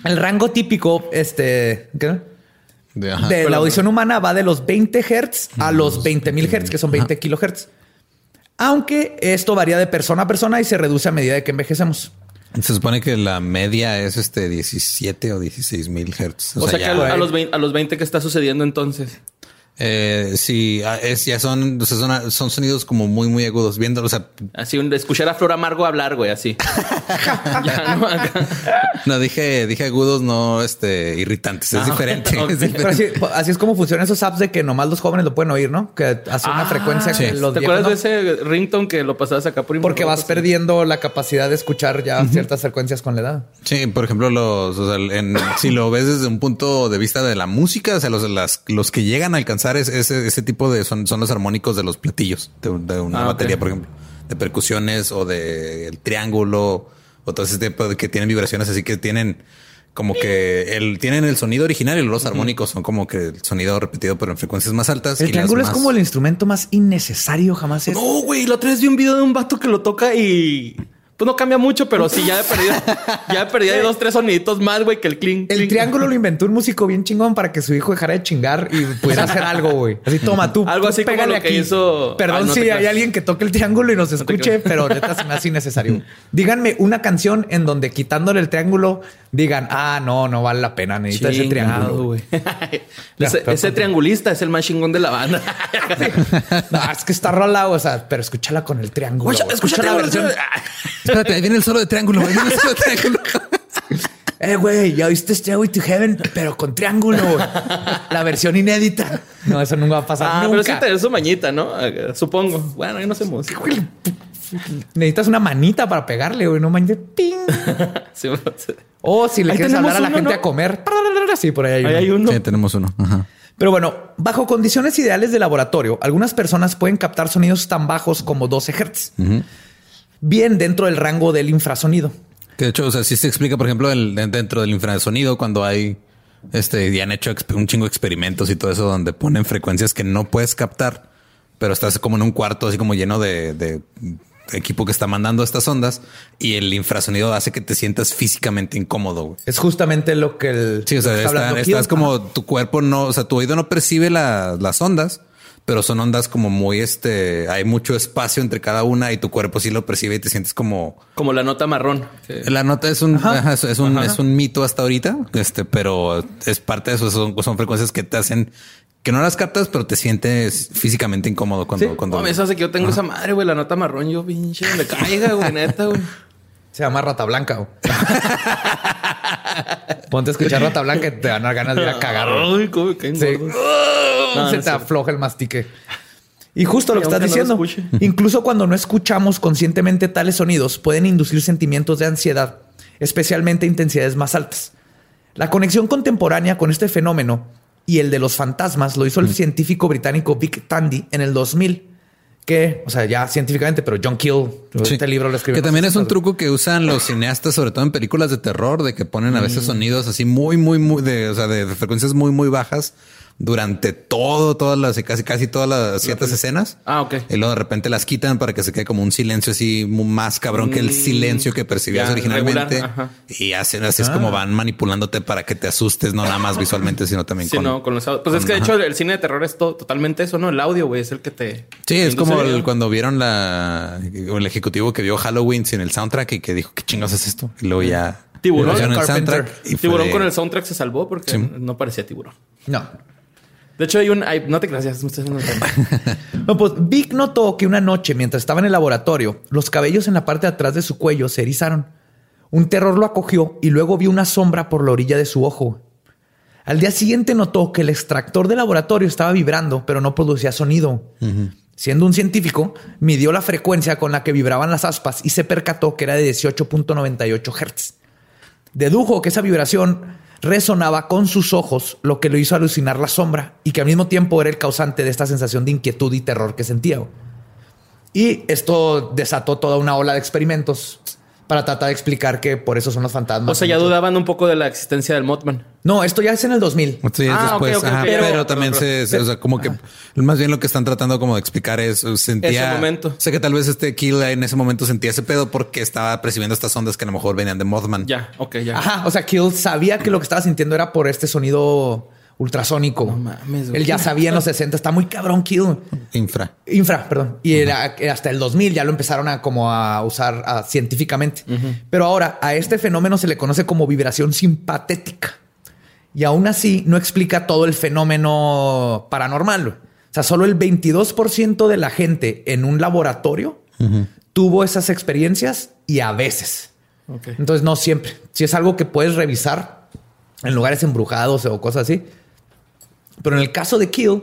El rango típico este ¿qué? De, ajá. de la audición humana va de los 20 Hertz a los 20 mil Hertz, que son 20 kilohertz. Aunque esto varía de persona a persona y se reduce a medida de que envejecemos. Se supone que la media es este 17 o 16 mil hertz. O sea, que ya- a, a los 20, a los 20 que está sucediendo entonces. Eh, sí, ah, es, ya son, o sea, son, son sonidos como muy, muy agudos. Viendo, o sea, Así, un- escuchar a Flor Amargo hablar, güey, así. ya, ¿no? Dije, dije agudos, no este irritantes. Es Ah, diferente. es Pero así, así es como funcionan esos apps de que nomás los jóvenes lo pueden oír, ¿no? Que hace una Ah, frecuencia que sí. los ¿Te viejos acuerdas no. de ese ringtone que lo pasabas acá por Porque vas perdiendo la capacidad de escuchar ya ciertas frecuencias con la edad. Sí, por ejemplo, los, o sea, en- si lo ves desde un punto de vista de la música, o sea, los, las, los que llegan a alcanzar es- ese, ese tipo de son, son los armónicos de los platillos de, un- de una Ah, batería, por ejemplo, de percusiones o de el triángulo o todo ese tipo de que tienen vibraciones así que tienen como que el tienen el sonido original y los armónicos son como que el sonido repetido pero en frecuencias más altas. El y triángulo es como el instrumento más innecesario jamás es. No, güey, la otra vez vi un video de un vato que lo toca y pues no cambia mucho, pero sí ya he perdido, ya he perdido dos, tres soniditos más, güey, que el clink. El clink. triángulo lo inventó un músico bien chingón para que su hijo dejara de chingar y pudiera hacer algo, güey. Así, toma tú. Algo tú así como pégale lo que hizo- Perdón Ay, no si hay creas. alguien que toque el triángulo y nos escuche, pero neta se me hace innecesario. Díganme una canción en donde quitándole el triángulo digan, ah, no, no vale la pena, necesita ese Chingado, triángulo. ese, pero- ese triangulista es el más chingón de la banda. No, es que está rola, o sea, pero escúchala con el triángulo. Güey. escucha la versión. Espérate, ahí viene el solo de triángulo. ahí viene el solo de triángulo. Eh, güey, ya oíste Stairway to Heaven, pero con triángulo. La versión inédita. No, eso nunca va a pasar. Ah, nunca. pero sí tener su mañita, ¿no? Eh, Supongo. Bueno, ahí no sé música. Necesitas una manita para pegarle, güey. No manches. Ping. Sí, O si le Ahí quieres hablar a la uno, gente ¿no? a comer. Sí, por ahí hay, Ahí uno. hay uno. Sí, tenemos uno. Ajá. Pero bueno, bajo condiciones ideales de laboratorio, algunas personas pueden captar sonidos tan bajos como 12 Hz. Bien dentro del rango del infrasonido. Que de hecho, o sea, sí se explica, por ejemplo, el- dentro del infrasonido cuando hay este y han hecho un chingo de experimentos y todo eso donde ponen frecuencias que no puedes captar, pero estás como en un cuarto así como lleno de, de equipo que está mandando estas ondas y el infrasonido hace que te sientas físicamente incómodo. güey. Es justamente lo que el. Sí, o sea, está estás como tu cuerpo no, o sea, tu oído no percibe la- las ondas, pero son ondas como muy este, hay mucho espacio entre cada una y tu cuerpo sí lo percibe y te sientes como Como la nota marrón. que- la nota es un, ajá, es, es un, es un mito hasta ahorita, este, pero es parte de eso. Son, son frecuencias que te hacen que no las captas, pero te sientes físicamente incómodo cuando, Sí. cuando No, me hace que yo tengo esa madre, güey, la nota marrón. Yo, pinche, me caiga, güey, neta, güey. Se llama Rata Blanca. güey. Ponte a escuchar Rata Blanca y te van a dar ganas de ir a cagar. Ay, cómo me caen Sí. gordos. Se No, te afloja el mastique. Y justo lo que estás diciendo, incluso cuando no escuchamos conscientemente tales sonidos, pueden inducir sentimientos de ansiedad, especialmente intensidades más altas. La conexión contemporánea con este fenómeno y el de los fantasmas lo hizo el científico británico Vic Tandy en el 2000 que, o sea, ya científicamente, pero John Kill, este libro lo escribió. Que también es un truco que usan los cineastas, sobre todo en películas de terror, de que ponen a veces sonidos así muy, muy, muy, de, o sea, de frecuencias muy, muy bajas durante todo, todas las, casi, casi todas las siete escenas. Ah, ok. Y luego de repente las quitan para que se quede como un silencio así más cabrón que el Mm, silencio que percibías ya, originalmente. regular, y hacen así es como van manipulándote para que te asustes, no nada más visualmente, sino también Sí, con. no, con los audios. Pues es que de hecho el cine de terror es to- totalmente eso, ¿no? El audio, güey, es el que te. Sí, es como el- cuando vieron la o el ejecutivo que vio Halloween sin el soundtrack y que dijo qué chingados es esto. Y luego ya Tiburón, el Carpenter. soundtrack y Tiburón con el soundtrack se salvó porque Sí. no parecía tiburón. No. De hecho, hay un. hay- no te ya me estoy haciendo un- No, pues Vic notó que una noche, mientras estaba en el laboratorio, los cabellos en la parte de atrás de su cuello se erizaron. Un terror lo acogió y luego vio una sombra por la orilla de su ojo. Al día siguiente notó que el extractor de laboratorio estaba vibrando, pero no producía sonido. Siendo un científico, midió la frecuencia con la que vibraban las aspas y se percató que era de 18.98 Hz. Dedujo que esa vibración resonaba con sus ojos, lo que lo hizo alucinar la sombra y que al mismo tiempo era el causante de esta sensación de inquietud y terror que sentía. Y esto desató toda una ola de experimentos para tratar de explicar que por eso son los fantasmas. O sea, ya dudaban un poco de la existencia del Mothman. No, esto ya es en el 2000. Sí, es Ah, después. ok, ok, ajá, pero, Pero- también se, se- o sea, como que más bien lo que están tratando como de explicar es sentía Ese momento. Sé que tal vez este Kill en ese momento sentía ese pedo porque estaba percibiendo estas ondas que a lo mejor venían de Mothman. Ya, ok, ya. Ajá, o sea, Kill sabía que lo que estaba sintiendo era por este sonido ultrasónico. No mames, güey. Él ya sabía en los 60, está muy cabrón Kill. Infra. Infra, perdón. Y era hasta el 2000 ya lo empezaron a como a usar científicamente. Pero ahora a este fenómeno se le conoce como vibración simpatética. Y aún así no explica todo el fenómeno paranormal. O sea, solo el 22% de la gente en un laboratorio tuvo esas experiencias y a veces. Entonces no siempre. Si es algo que puedes revisar en lugares embrujados o cosas así. Pero en el caso de Kill,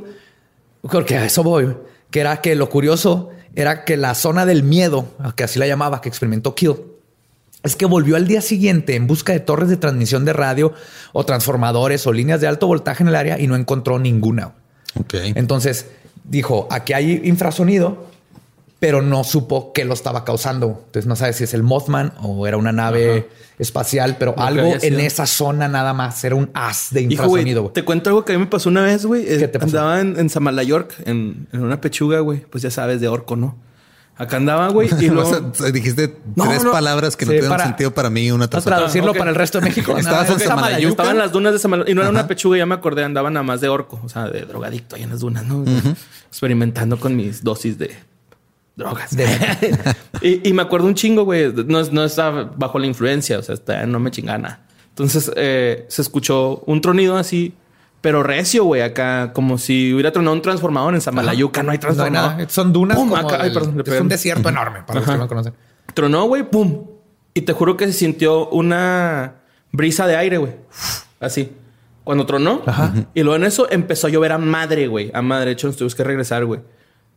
porque a eso voy, que era que lo curioso era que la zona del miedo, que así la llamaba, que experimentó Kill, es que volvió al día siguiente en busca de torres de transmisión de radio o transformadores o líneas de alto voltaje en el área y no encontró ninguna. Entonces dijo, aquí hay infrasonido, pero no supo qué lo estaba causando. Entonces no sabe si es el Mothman o era una nave espacial, pero algo en esa zona nada más. Era un haz de Hijo, infrasonido. güey. te cuento algo que a mí me pasó una vez, güey. Eh, ¿Qué te pasó? Andaba en, en Samala, York, en, en una pechuga, güey. Pues ya sabes, de orco, ¿no? Acá andaba, güey. Y O luego... sea, dijiste No, tres no. palabras que no Sí, tuvieron para- sentido para mí una tras Para otra. traducirlo ok. para el resto de México. Estabas nada, en Samalayuca. Samalayuca. Estaba en las dunas de Samala y no era una pechuga, ya me acordé, andaba nada más de orco, o sea, de drogadicto ahí en las dunas, ¿no? Experimentando con mis dosis de drogas. y, y me acuerdo un chingo, güey. No, no estaba bajo la influencia, o sea, está- no me chingaba nada. Entonces eh, se escuchó un tronido así, pero recio, güey, acá, como si hubiera tronado un transformador en Samalayuca. No hay No hay transformador. nada. Son dunas. Pum, como acá. Ay, perdón, es un desierto enorme para los que no conocen. Tronó, güey, pum. Y te juro que se sintió una brisa de aire, güey. Así. Cuando tronó. Y luego en eso empezó a llover a madre, güey. A madre. De hecho, nos tuvimos que regresar, güey.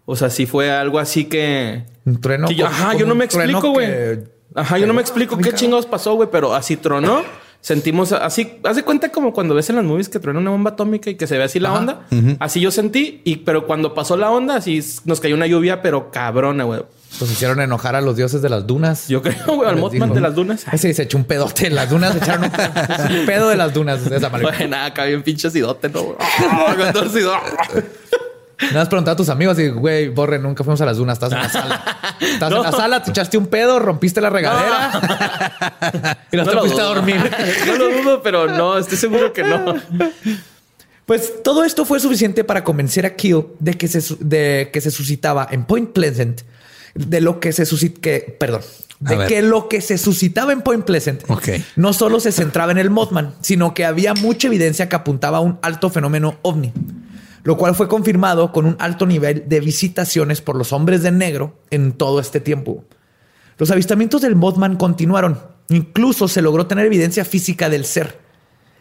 O sea, sí fue algo así que... Un trueno. que yo- ajá, yo no me explico, güey. Ajá, yo no me explico qué chingados pasó, güey. Pero así tronó. Sentimos así... Haz de cuenta como cuando ves en las movies que truena una bomba atómica y que se ve así la Ajá. onda. Así yo sentí. Y pero cuando pasó la onda, así nos cayó una lluvia, pero cabrona, güey. Pues hicieron enojar a los dioses de las dunas. Yo creo, güey, al digo. de las dunas. Ese se echó un pedote en las dunas. Se echaron un, un pedo de las dunas de esa manera. Bueno, acá bien pinche sidote, ¿no? Ah, Nada más preguntar a tus amigos y, güey, borre, nunca fuimos a las dunas. Estás en la sala. Estás en la No. sala, te echaste un pedo, rompiste la regadera y no, te fuiste a dormir. No lo dudo, pero no, estoy seguro que no. Pues todo esto fue suficiente para convencer a Kill de que se, de que se suscitaba en Point Pleasant, de lo que se suscitaba, que, perdón, de que lo que se suscitaba en Point Pleasant Ok. no solo se centraba en el Mothman, sino que había mucha evidencia que apuntaba a un alto fenómeno ovni, lo cual fue confirmado con un alto nivel de visitaciones por los hombres de negro en todo este tiempo. Los avistamientos del Mothman continuaron, incluso se logró tener evidencia física del ser.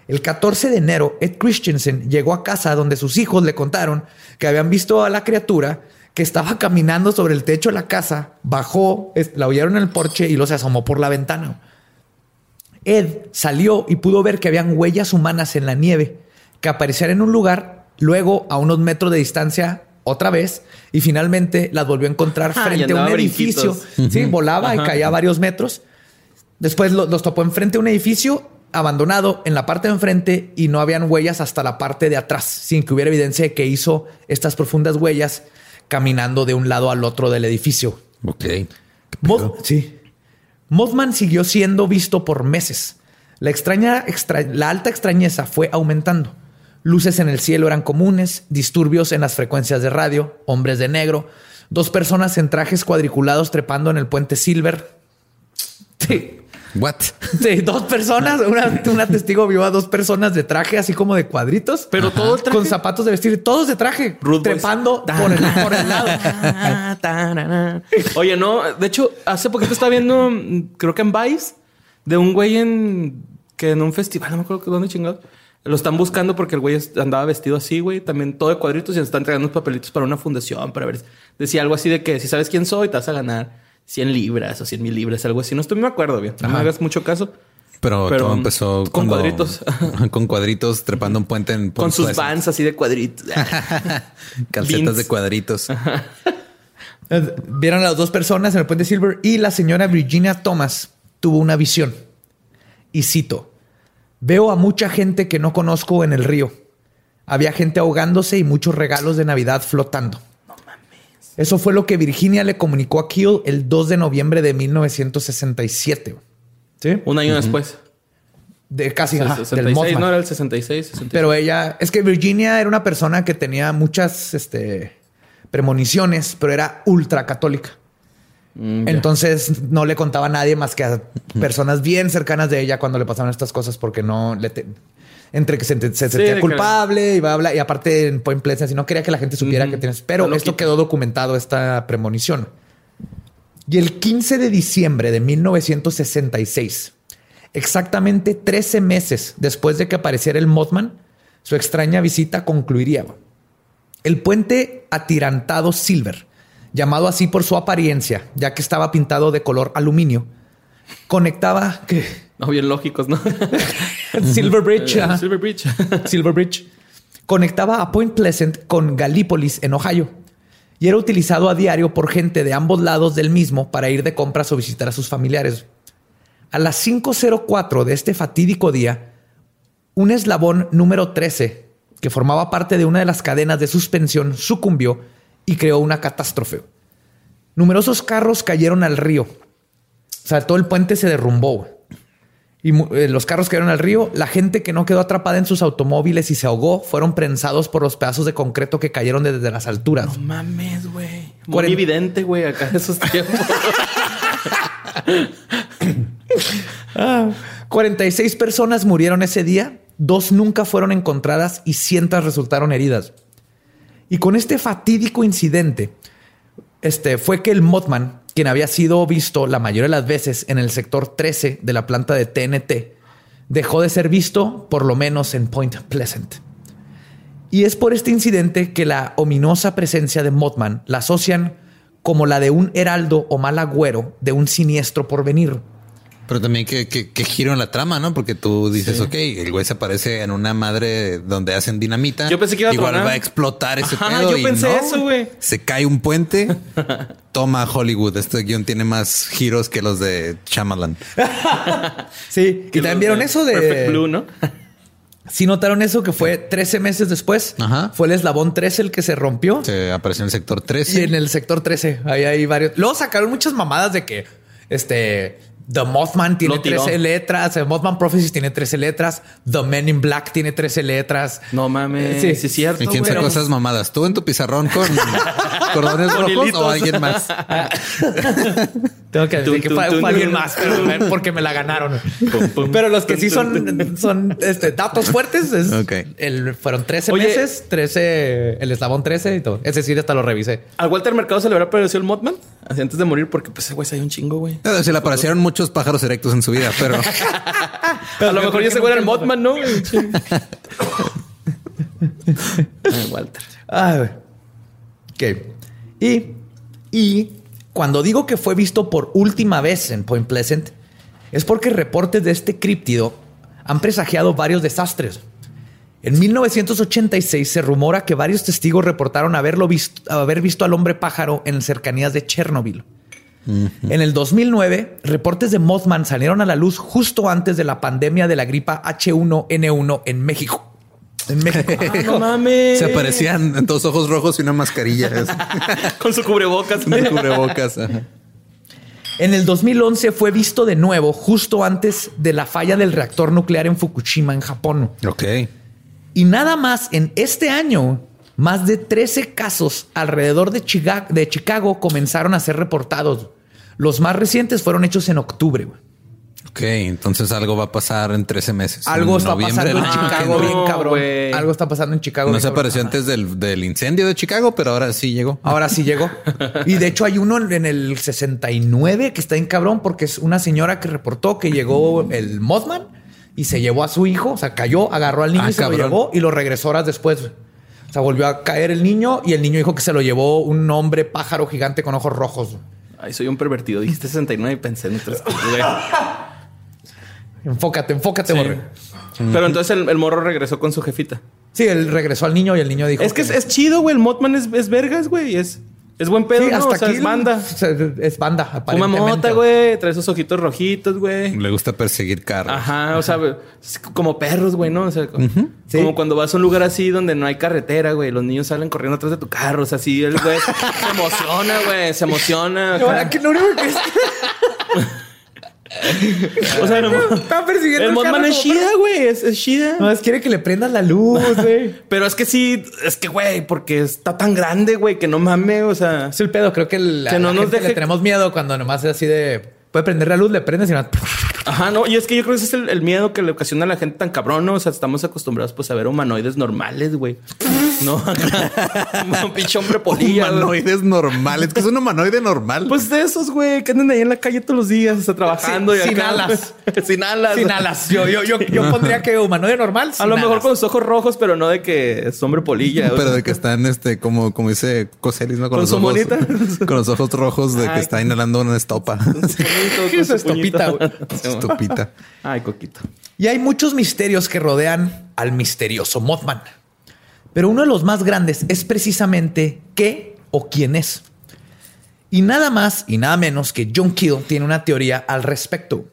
El 14 de enero, Ed Christensen llegó a casa donde sus hijos le contaron que habían visto a la criatura que estaba caminando sobre el techo de la casa, bajó, la oyeron en el porche y lo se asomó por la ventana. Ed salió y pudo ver que habían huellas humanas en la nieve que aparecían en un lugar, luego a unos metros de distancia otra vez y finalmente las volvió a encontrar Ah, frente a un edificio. brinquitos. Sí, volaba y caía a varios metros. Después lo- los topó enfrente de un edificio abandonado en la parte de enfrente y no habían huellas hasta la parte de atrás, sin que hubiera evidencia de que hizo estas profundas huellas caminando de un lado al otro del edificio. Ok. Sí. Mothman siguió siendo visto por meses. La, extraña, extra- la alta extrañeza fue aumentando. Luces en el cielo eran comunes, disturbios en las frecuencias de radio, hombres de negro, dos personas en trajes cuadriculados trepando en el puente Silver. Sí, What? sí, dos personas, una, una testigo vio a dos personas de traje así como de cuadritos. Pero todo el traje. Con zapatos de vestir, todos de traje, Rude Boys. trepando por el, por el lado. Oye, no, de hecho, hace poquito estaba viendo, creo que en Vice, de un güey en que en un festival, no me acuerdo que dónde chingados. Lo están buscando porque el güey andaba vestido así, güey, también todo de cuadritos y están entregando unos papelitos para una fundación para ver. Decía algo así de que si sabes quién soy, te vas a ganar 100 libras o 100 mil libras, algo así. No estoy, me acuerdo bien. No me hagas mucho caso. Pero, Pero, todo empezó con cuando- cuadritos. con cuadritos trepando un puente en Con sus vans así de cuadritos. Calcetas Beans. de cuadritos. Eh, Vieron a las dos personas en el puente Silver y la señora Virginia Thomas tuvo una visión. Y cito, veo a mucha gente que no conozco en el río. Había gente ahogándose y muchos regalos de Navidad flotando. Eso fue lo que Virginia le comunicó a Keel el 2 de noviembre de 1967. ¿Sí? Un año después. De casi ajá, del 66, Mothman. no era el 66, 66. Pero ella, es que Virginia era una persona que tenía muchas este, premoniciones, pero era ultra católica. Mm. Entonces no le contaba a nadie más que a personas bien cercanas de ella cuando le pasaban estas cosas porque no le... te- entre que se, sentía que- culpable y bla, bla, y aparte en Point Pleasant, si no quería que la gente supiera que tienes... Pero esto quedó documentado, esta premonición. Y el 15 de diciembre de 1966, exactamente 13 meses después de que apareciera el Mothman, su extraña visita concluiría. El puente atirantado Silver, llamado así por su apariencia, ya que estaba pintado de color aluminio, conectaba ¿qué? No, bien lógicos, ¿no? Silver Bridge, Eh. Silver Bridge. Silver Bridge, conectaba a Point Pleasant con Gallipolis en Ohio y era utilizado a diario por gente de ambos lados del mismo para ir de compras o visitar a sus familiares. A las 5.04 de este fatídico día, un eslabón número 13, que formaba parte de una de las cadenas de suspensión, sucumbió y creó una catástrofe. Numerosos carros cayeron al río. O sea, todo el puente se derrumbó. Y eh, los carros cayeron al río. La gente que no quedó atrapada en sus automóviles y se ahogó fueron prensados por los pedazos de concreto que cayeron desde las alturas. No mames, güey. Muy Cuaren- evidente, güey, acá en esos tiempos. 46 personas murieron ese día, dos nunca fueron encontradas y cientos resultaron heridas. Y con este fatídico incidente, este fue que el Mothman, quien había sido visto la mayoría de las veces en el sector 13 de la planta de TNT, dejó de ser visto por lo menos en Point Pleasant. Y es por este incidente que la ominosa presencia de Mothman la asocian como la de un heraldo o mal agüero de un siniestro porvenir. Pero también que, que, que giro en la trama, ¿no? Porque tú dices, ok, el güey se aparece en una madre donde hacen dinamita. Yo pensé que iba a Igual tronar. va a explotar ese Ajá, pedo. yo y pensé no, eso, güey. Se cae un puente. Toma Hollywood. Este guion tiene más giros que los de Shyamalan. Sí, y también vieron eso de... Perfect Blue, ¿no? Si notaron eso que fue 13 meses después. Ajá. Fue el eslabón 13 el que se rompió. Se apareció en el sector Y 13. en el sector 13, ahí hay varios. Luego sacaron muchas mamadas de que este The Mothman tiene Lo tiró. 13 letras, The Mothman Prophecies tiene 13 letras, The Men in Black tiene 13 letras. No mames. Sí. Sí, es cierto. ¿Y quién sacó esas mamadas? ¿Tú en tu pizarrón con cordones Con rojos hilitos. o alguien más? Tengo que decir que fue, alguien más, pero porque me la ganaron. Pum, pum, Pero los que sí son, son este, datos fuertes es Ok. el, fueron 13 Oye. meses, 13, el eslabón 13 y todo. Es decir, hasta lo revisé. ¿Al Walter Mercado se le habrá parecido el Mothman? Así antes de morir, porque pues ese güey se dio un chingo, güey. Eh, Se le aparecieron muchos pájaros erectos en su vida, pero A lo mejor ya ese güey era el Mothman, ¿no? Ay, Walter. Güey. Ok. Y, y cuando digo que fue visto por última vez en Point Pleasant, es porque reportes de este críptido han presagiado varios desastres. En 1986 se rumora que varios testigos reportaron haberlo visto, haber visto al hombre pájaro en cercanías de Chernobyl. En el 2009, reportes de Mothman salieron a la luz justo antes de la pandemia de la gripa H1N1 en México. En México. Ah, no mames. Se aparecían dos ojos rojos y una mascarilla. Con su cubrebocas. Con cubrebocas. ajá. En el 2011 fue visto de nuevo justo antes de la falla del reactor nuclear en Fukushima, en Japón. Ok. Y nada más en este año, más de 13 casos alrededor de Chiga- de Chicago comenzaron a ser reportados. Los más recientes fueron hechos en octubre. Ok, entonces algo va a pasar en 13 meses. Algo está pasando en Chicago bien cabrón. Algo está pasando en Chicago. No se cabrón. apareció antes del, del incendio de Chicago, pero ahora sí llegó. Ahora sí llegó. Y de hecho hay uno en el 69 que está en cabrón porque es una señora que reportó que llegó el Mothman y se llevó a su hijo, o sea, cayó, agarró al niño Ah, y se cabrón. lo llevó y lo regresó horas después. O sea, volvió a caer el niño y el niño dijo que se lo llevó un hombre pájaro gigante con ojos rojos. Ay, soy un pervertido. Dijiste 69 y pensé en otras Enfócate, enfócate, Borre. Pero entonces el, el morro regresó con su jefita. Sí, él regresó al niño y el niño dijo. Es que es, es chido, güey. El Mothman es, es vergas, güey. Es, es buen pedo, Sí, ¿no? hasta O sea, aquí es banda. Es banda, aparentemente. mota, güey. Trae esos ojitos rojitos, güey. Le gusta perseguir carros. Ajá, o sea, es como perros, güey, ¿no? O sea, como, Sí. como cuando vas a un lugar así donde no hay carretera, güey. Los niños salen corriendo atrás de tu carro. O sea, así el güey se emociona, güey. Se emociona. No, ¿verdad que lo único que es O sea, no, está persiguiendo el Mothman es chida, güey. Es, es chida. No, es quiere que le prendas la luz, güey. Pero es que sí, es que, güey, porque está tan grande, güey, que no mames, o sea. Es el pedo. Creo que, el, Que no la nos gente deje- le tenemos miedo cuando nomás es así de... Puede prender la luz, le prendes y no... Ajá, no, y es que yo creo que ese es el, el miedo que le ocasiona a la gente tan cabrón, ¿no? O sea, estamos acostumbrados pues a ver humanoides normales, güey. No, un pinche hombre polilla. güey. Humanoides normales. que es un humanoide normal? Pues de esos, güey, que andan ahí en la calle todos los días, o sea, trabajando. Sin- y sin acá, alas. sin alas. Sin alas. Yo, yo, yo, yo pondría que humanoide normal. A lo mejor alas. con los ojos rojos, pero no de que es hombre polilla. Pero de que están, este, como, como dice Coselis, ¿no? ¿Con los su ojos, monita? Con los ojos rojos de que está inhalando una estopa. Con su puñito. estopita, güey. Estupita. Ay, coquito. Y hay muchos misterios que rodean al misterioso Mothman. Pero uno de los más grandes es precisamente qué o quién es. Y nada más y nada menos que John Keel tiene una teoría al respecto.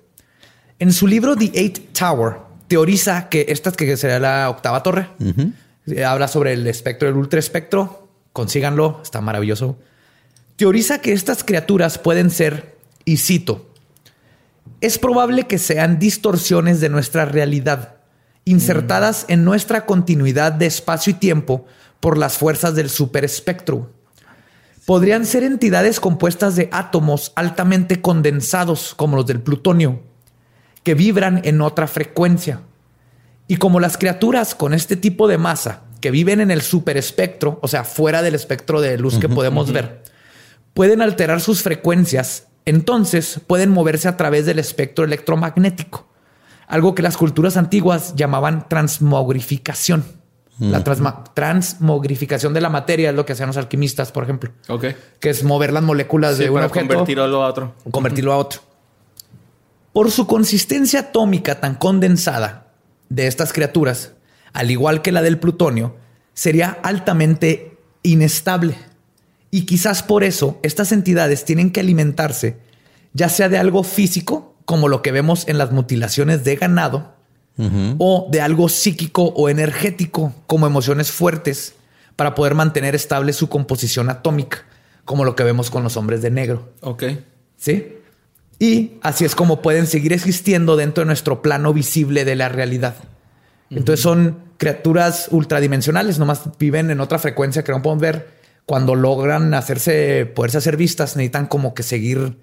En su libro The Eight Tower, teoriza que esta que sería la octava torre. Eh, Habla sobre el espectro del ultraespectro. Consíganlo, está maravilloso. Teoriza que estas criaturas pueden ser, y cito, es probable que sean distorsiones de nuestra realidad, insertadas en nuestra continuidad de espacio y tiempo por las fuerzas del superespectro. Podrían ser entidades compuestas de átomos altamente condensados, como los del plutonio, que vibran en otra frecuencia. Y como las criaturas con este tipo de masa, que viven en el superespectro, o sea, fuera del espectro de luz que podemos ver, pueden alterar sus frecuencias, entonces pueden moverse a través del espectro electromagnético, algo que las culturas antiguas llamaban transmogrificación. La transmogrificación de la materia es lo que hacían los alquimistas, por ejemplo, Ok. que es mover las moléculas Sí, de un para objeto convertirlo a otro. convertirlo a otro. Por su consistencia atómica tan condensada de estas criaturas, al igual que la del plutonio, sería altamente inestable. Y quizás por eso estas entidades tienen que alimentarse ya sea de algo físico, como lo que vemos en las mutilaciones de ganado, o de algo psíquico o energético, como emociones fuertes, para poder mantener estable su composición atómica, como lo que vemos con los hombres de negro. Ok. ¿Sí? Y así es como pueden seguir existiendo dentro de nuestro plano visible de la realidad. Entonces son criaturas ultradimensionales, nomás viven en otra frecuencia que no podemos ver. Cuando logran hacerse, poderse hacer vistas, necesitan como que seguir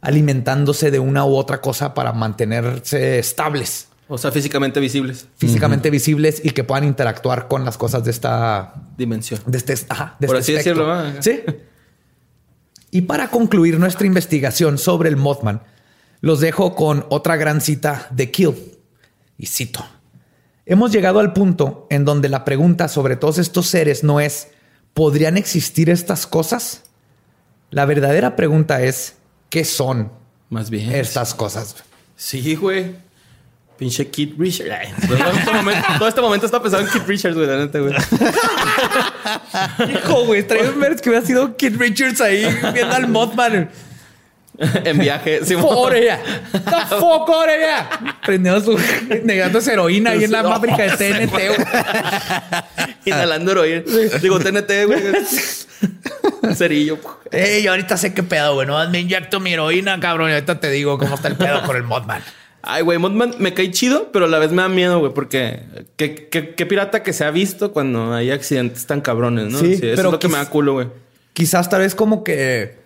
alimentándose de una u otra cosa para mantenerse estables, O sea, físicamente visibles. físicamente visibles y que puedan interactuar con las cosas de esta Dimensión. de este, ajá, de Por este así espectro. decirlo, ¿va? Sí. Y para concluir nuestra investigación sobre el Mothman, los dejo con otra gran cita de Kill. Y cito. Hemos llegado al punto en donde la pregunta sobre todos estos seres no es ¿podrían existir estas cosas? La verdadera pregunta es ¿qué son Más bien. estas cosas? Sí, güey. Pinche Kid Richards. Ay, Todo este momento, todo este momento está pensando en Kid Richards, güey, la neta, güey. Hijo, güey, traía un que hubiera sido Kid Richards ahí viendo al Mothman. en viaje. Sí, ¡Fuck ya! ¡The fuck out! Prendiendo su... negándose heroína ahí en la fábrica de TNT, güey. Inhalando heroína. Digo, TNT, güey. Cerillo. Ey, ahorita sé qué pedo, güey. No me inyecto mi heroína, cabrón. Y ahorita te digo cómo está el pedo con el Mothman. Ay, güey, Mothman me cae chido, pero a la vez me da miedo, güey, porque qué, qué- qué pirata que se ha visto cuando hay accidentes tan cabrones, ¿no? Sí, eso pero es lo que me da culo, güey. Quizás tal vez como que...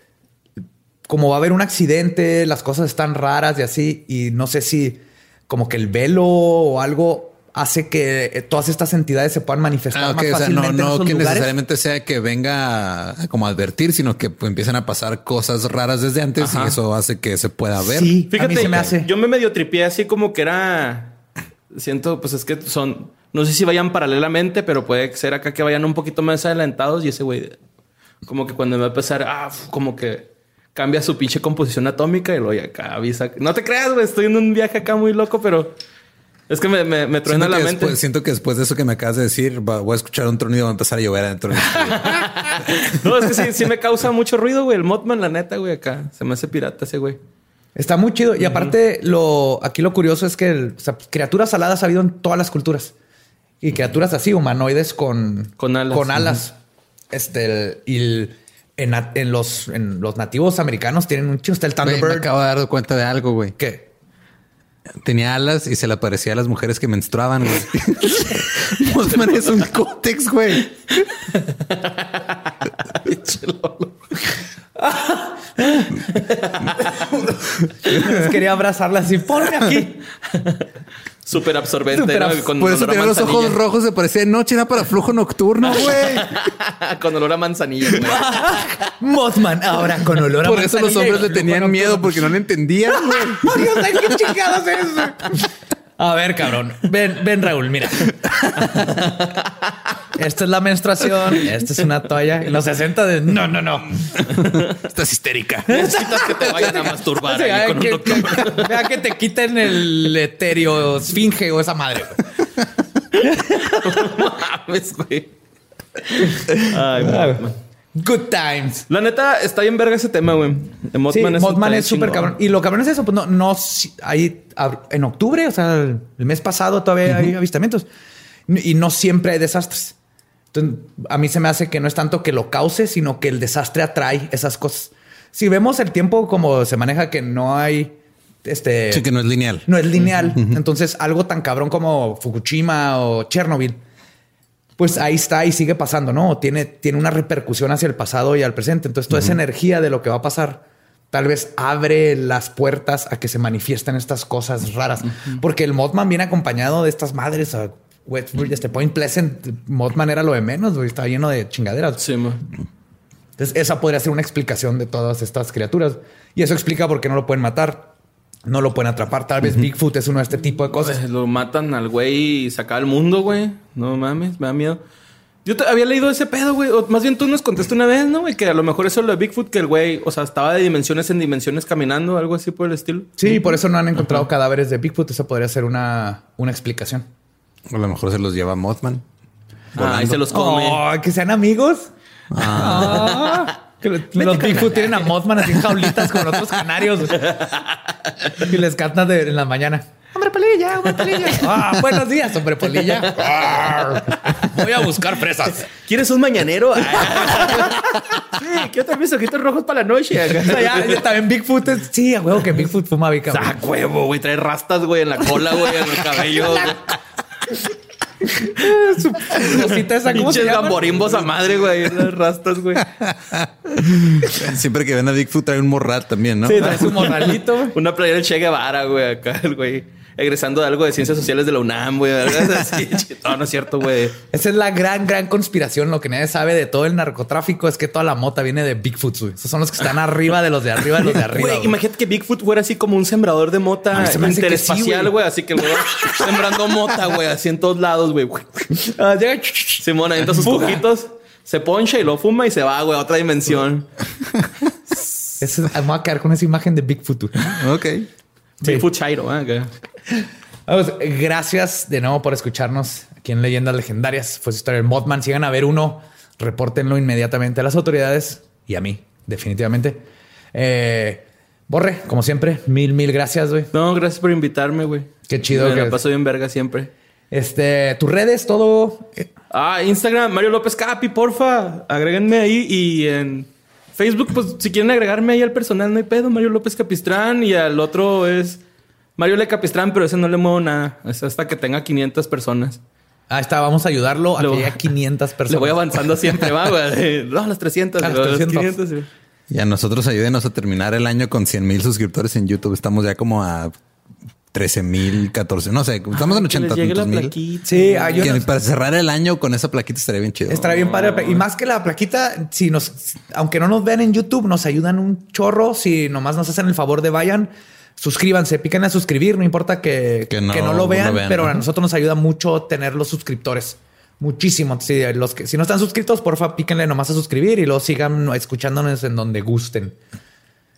Como va a haber un accidente, las cosas están raras y así. Y no sé si como que el velo o algo hace que eh, todas estas entidades se puedan manifestar Ah, más o sea, fácilmente no, en no esos que lugares. necesariamente sea que venga a, como a advertir, sino que pues, empiezan a pasar cosas raras desde antes Ajá. y eso hace que se pueda ver. Sí, Fíjate, a mí se me hace. yo me medio tripié así como que era. Siento, pues es que son. No sé si vayan paralelamente, pero puede ser acá que vayan un poquito más adelantados y ese güey, como que cuando va a empezar, ah, como que cambia su pinche composición atómica y luego acá avisa. No te creas, güey, estoy en un viaje acá muy loco, pero es que me, me, me truena la mente. después, siento que después de eso que me acabas de decir, va- voy a escuchar un tronido y va a empezar a llover adentro. No, es que sí, sí me causa mucho ruido, güey. El Mothman, la neta, güey, acá. Se me hace pirata ese güey. Está muy chido. Y aparte, lo aquí lo curioso es que el- o sea, criaturas aladas ha habido en todas las culturas. Y criaturas así, humanoides con, Con alas. Con alas. Este, el- y el- en, en los, en los nativos americanos tienen un chido. Está el me Thunderbird. acabo de dar cuenta de algo, güey. ¿Qué? Tenía alas y se le aparecía a las mujeres que menstruaban, güey. Mothman es un cótex, güey. Quería abrazarla así. Ponme aquí. Súper absorbente, Súper ¿no? abs- Con Por eso tenía los ojos manzanilla. rojos, se parecía de noche, era para flujo nocturno, güey. Con olor a manzanilla, güey. Mothman ahora con olor a Por eso los manzanilla hombres le tenían miedo porque no le entendían, güey. Ay, Dios, qué chingados es eso. A ver, cabrón. Ven, ven, Raúl, mira. Esta es la menstruación. Esta es una toalla. En los 60 de no, no, no. Estás histérica. Necesitas que te vayan a masturbar Sí, ahí ay, con un que, doctor. que- vea que te quiten el etéreo esfinge o esa madre. güey. Mames, güey. Ay, Mothman. Good times. La neta, está bien verga ese tema, güey. Mothman sí, es, Mothman es súper cabrón. Y lo cabrón es eso, pues no, no, si- hay en octubre, o sea, el mes pasado todavía hay avistamientos y no siempre hay desastres. Entonces, a mí se me hace que no es tanto que lo cause, sino que el desastre atrae esas cosas. Si vemos el tiempo como se maneja, que no hay este, Sí, que no es lineal. no es lineal. Entonces, algo tan cabrón como Fukushima o Chernobyl, pues ahí está y sigue pasando, ¿no? Tiene, tiene una repercusión hacia el pasado y al presente. Entonces, toda esa energía de lo que va a pasar tal vez abre las puertas a que se manifiesten estas cosas raras. Porque el Mothman viene acompañado de estas madres. A este Point Pleasant, Mothman era lo de menos, güey. Estaba lleno de chingaderas. Sí. Entonces, esa podría ser una explicación de todas estas criaturas. Y eso explica por qué no lo pueden matar. No lo pueden atrapar. Tal vez Bigfoot es uno de este tipo de cosas. Pues, lo matan al güey y se acaba el mundo, güey. No mames, me da miedo. Yo te había leído ese pedo, güey. O más bien tú nos contaste una vez, ¿no? güey? Que a lo mejor eso lo de Bigfoot, que el güey, o sea, estaba de dimensiones en dimensiones caminando, algo así por el estilo. Sí, por eso no han encontrado cadáveres de Bigfoot. Eso podría ser una, una explicación. A lo mejor se los lleva Mothman. Ah, y se los come. Oh, que sean amigos. Ah. Que los- los Bigfoot tienen a Mothman así en jaulitas con otros canarios. y les cantan de, en la mañana. Hombre polilla, hombre polilla. Ah, buenos días, hombre polilla. Voy a buscar fresas. ¿Quieres un mañanero? sí, quiero traer mis ojitos rojos para la noche. O sea, ya, ya también Bigfoot es... Sí, a huevo que Bigfoot fuma bica. Ah, huevo, güey. Trae rastas, güey, en la cola, güey, en el cabello. güey. Su cosita esa, ¿cómo se Pinches llama? gamborimbos a madre, güey. Las rastas, güey. Siempre que ven a Bigfoot trae un morral también, ¿no? Sí, trae su morralito. Una playera del Che Guevara, güey, acá, el güey. Egresando de algo de ciencias sociales de la UNAM, güey. no, no es cierto, güey. Esa es la gran, gran conspiración. Lo que nadie sabe de todo el narcotráfico es que toda la mota viene de Bigfoot. güey. Esos son los que están arriba de los de arriba de los de arriba. Güey, imagínate que Bigfoot fuera así como un sembrador de mota sí, interespacial, güey. güey. Así que güey sembrando mota, güey, así en todos lados, güey. Ah, Simón avienta sus cojitos, se poncha y lo fuma y se va, güey, a otra dimensión. Me voy a quedar con esa imagen de Bigfoot. güey. Ok. Sí. Bigfoot Chairo. ¿eh? Vamos, gracias de nuevo por escucharnos aquí en Leyendas Legendarias. Fue su historia del Mothman. Si van a ver uno, repórtenlo inmediatamente a las autoridades y a mí, definitivamente. Eh, Borre, como siempre, mil, mil gracias, güey. No, gracias por invitarme, güey. Qué chido Me que- la paso bien verga siempre. Este, tus redes, todo. Ah, Instagram, Mario López Capi, porfa. Agréguenme ahí y en Facebook, pues si quieren agregarme ahí al personal, no hay pedo. Mario López Capistrán y al otro es Mario Le Capistrán, pero ese no le muevo nada. Es hasta que tenga 500 personas. Ahí está, vamos a ayudarlo a Le que haya 500 personas. Le voy avanzando siempre, va, güey. No, a las 300, A a las las 300. 500. güey. Y a nosotros ayúdenos a terminar el año con 100 mil suscriptores en YouTube. Estamos ya como a 13 mil, 14, no sé, estamos en Que les 80 llegue la mil. Sí, ay, yo Que no- para cerrar el año con esa plaquita estaría bien chido. Estará bien padre. Y más que la plaquita, si nos, aunque no nos vean en YouTube, nos ayudan un chorro. Si nomás nos hacen el favor de vayan, suscríbanse, piquen a suscribir. No importa que, Que que no no, lo vean, pero a nosotros nos ayuda mucho tener los suscriptores. Muchísimo. Si, los que, si no están suscritos, porfa, píquenle nomás a suscribir y luego sigan escuchándonos en donde gusten.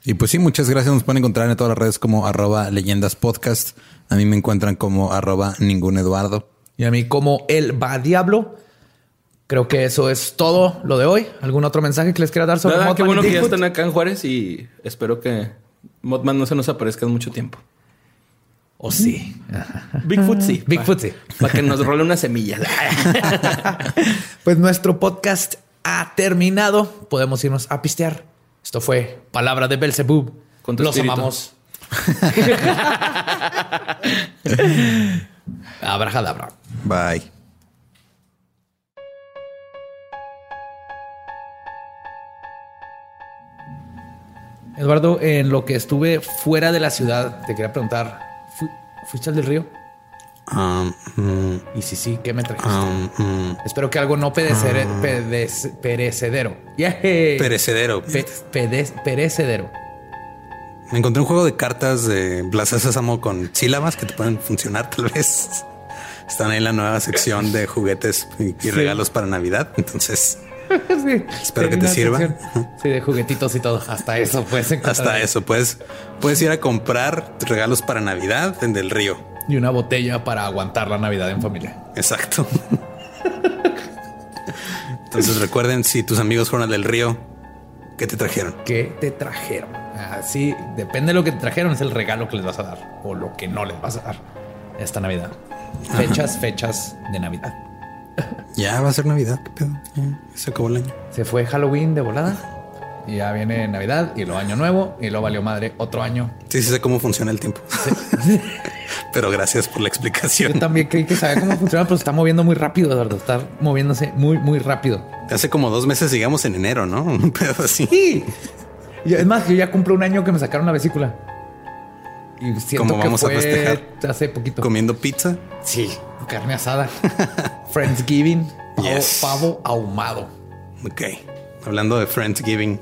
Y pues sí, muchas gracias. Nos pueden encontrar en todas las redes como arroba leyendas podcast. A mí me encuentran como arroba ningún Eduardo. Y a mí, como el va diablo. Creo que eso es todo lo de hoy. ¿Algún otro mensaje que les quiera dar sobre Nada, qué Mothman y bueno que ya están acá en Juárez y espero que Mothman no se nos aparezca en mucho tiempo. O sí. Bigfoot sí. Bigfoot sí. Para que nos role una semilla. Pues nuestro podcast ha terminado. Podemos irnos a pistear. Esto fue Palabra de Belzebub. Con Los espíritu. amamos. Abrajadabra. Bye. Eduardo, en lo que estuve fuera de la ciudad, te quería preguntar, ¿fu- ¿fuiste al del río? Um, mm, Y si sí, ¿qué me trajiste? um, mm. Espero que algo no pedecere- pedece- perecedero. Yay. Perecedero. Pe- perecedero. Me encontré un juego de cartas de Plaza Sésamo con sílabas que te pueden funcionar tal vez. Están ahí en la nueva sección de juguetes y, y regalos para Navidad. Entonces, Sí. Espero que te sirva. sección, Sí, de juguetitos y todo. Hasta eso puedes encontrar. hasta eso, puedes, puedes ir a comprar regalos para Navidad en Del Río. Y una botella para aguantar la Navidad en familia. Exacto. Entonces recuerden, si tus amigos fueron al Del Río, ¿qué te trajeron? ¿Qué te trajeron? Así depende de lo que te trajeron, es el regalo que les vas a dar o lo que no les vas a dar esta Navidad. Fechas, fechas de Navidad. Ya va a ser Navidad, ¿qué pedo? Ya, se acabó el año. Se fue Halloween de volada y ya viene Navidad y luego Año Nuevo y luego valió madre otro año. Sí, sí sé cómo funciona el tiempo. Pero gracias por la Yo explicación. también creí que sabía cómo funciona, pero se está moviendo muy rápido, Eduardo. Está moviéndose muy, muy rápido. Hace como dos meses llegamos en enero, ¿no? Un pedo así. Sí. Es más, yo ya cumplo un año que me sacaron la vesícula. Y siento ¿Cómo vamos que a festejar? hace poquito. Comiendo pizza. Sí, carne asada. Friendsgiving. Pavo, Yes. pavo ahumado. Ok. Hablando de Friendsgiving,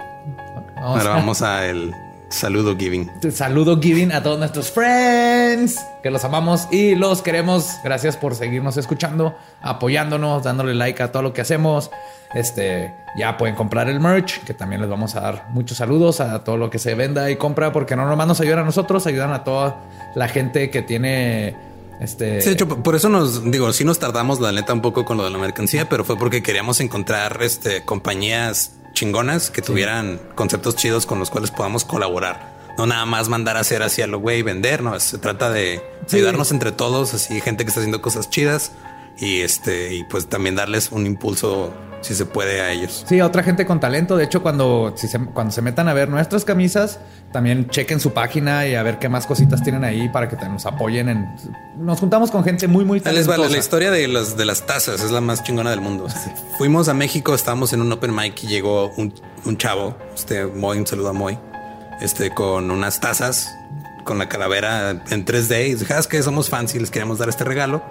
Vamos ahora a- vamos a el saludo giving. Saludo giving a todos nuestros friends que los amamos y los queremos. Gracias por seguirnos escuchando, apoyándonos, dándole like a todo lo que hacemos. Este ya pueden comprar el merch, que también les vamos a dar muchos saludos a todo lo que se venda y compra, porque no nomás nos ayudan a nosotros, ayudan a toda la gente que tiene este. Sí, de hecho, por eso nos digo, sí nos tardamos la neta un poco con lo de la mercancía, pero fue porque queríamos encontrar este compañías chingonas que tuvieran conceptos chidos con los cuales podamos colaborar. No nada más mandar a hacer así a lo güey y vender, no, se trata de Sí. ayudarnos entre todos, así gente que está haciendo cosas chidas y este y pues también darles un impulso si se puede a ellos. Sí, a otra gente con talento. De hecho, cuando, si se, cuando se metan a ver nuestras camisas, también chequen su página y a ver qué más cositas tienen ahí para que te- nos apoyen. En, nos juntamos con gente muy, muy les talentosa. la, historia de las, de las tazas, es la más chingona del mundo. Fuimos a México, estábamos en un open mic y llegó un, un chavo, este Moy, un saludo a Moy, este con unas tazas con la calavera en 3D y dije, "Ah, es que somos fans y les queríamos dar este regalo.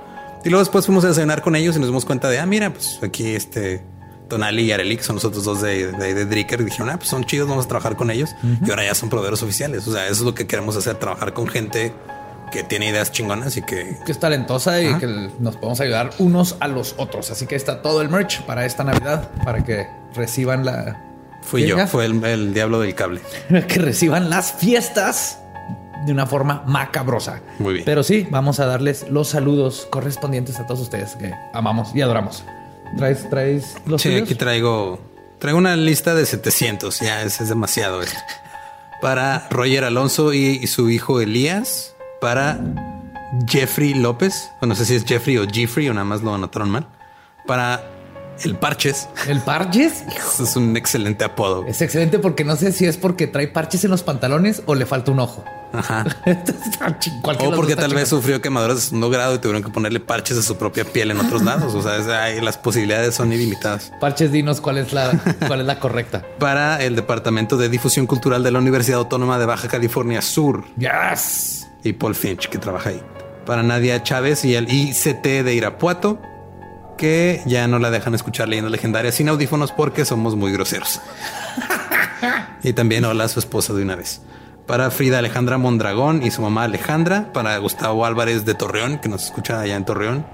Y luego después fuimos a cenar con ellos y nos dimos cuenta de, ah, mira, pues aquí este Tonali y Areli, que son nosotros dos de, de, de Dricker, y dijeron, ah, pues son chidos, vamos a trabajar con ellos. Y ahora ya son proveedores oficiales. O sea, eso es lo que queremos hacer, trabajar con gente que tiene ideas chingonas y que que es talentosa y Ajá. que nos podemos ayudar unos a los otros. Así que está todo el merch para esta Navidad, para que reciban la... Fui yo, Ya. fue el, el diablo del cable. que reciban las fiestas de una forma macabrosa. Muy bien. Pero sí, vamos a darles los saludos correspondientes a todos ustedes que amamos y adoramos. ¿Traes, traes los Sí, tuyos? aquí traigo, traigo una lista de 700. Ya es, es demasiado esto. Para Roger Alonso y, y su hijo Elías. Para Jeffrey López. O no sé si es Jeffrey o Jeffrey o nada más lo anotaron mal. Para el Parches. ¿El parches? Es un excelente apodo. Es excelente porque no sé si es porque trae parches en los pantalones o le falta un ojo. Ajá. O porque tal vez sufrió quemaduras de segundo grado y tuvieron que ponerle parches a su propia piel en otros lados. O sea, es- las posibilidades son ilimitadas. Parches, dinos cuál es la, cuál es la correcta. Para el Departamento de Difusión Cultural de la Universidad Autónoma de Baja California Sur Yes. y Paul Finch, que trabaja ahí. Para Nadia Chávez y el ICT de Irapuato, que ya no la dejan escuchar leyendas legendarias sin audífonos porque somos muy groseros. y también hola a su esposa de una vez. Para Frida Alejandra Mondragón y su mamá Alejandra. Para Gustavo Álvarez de Torreón, que nos escucha allá en Torreón.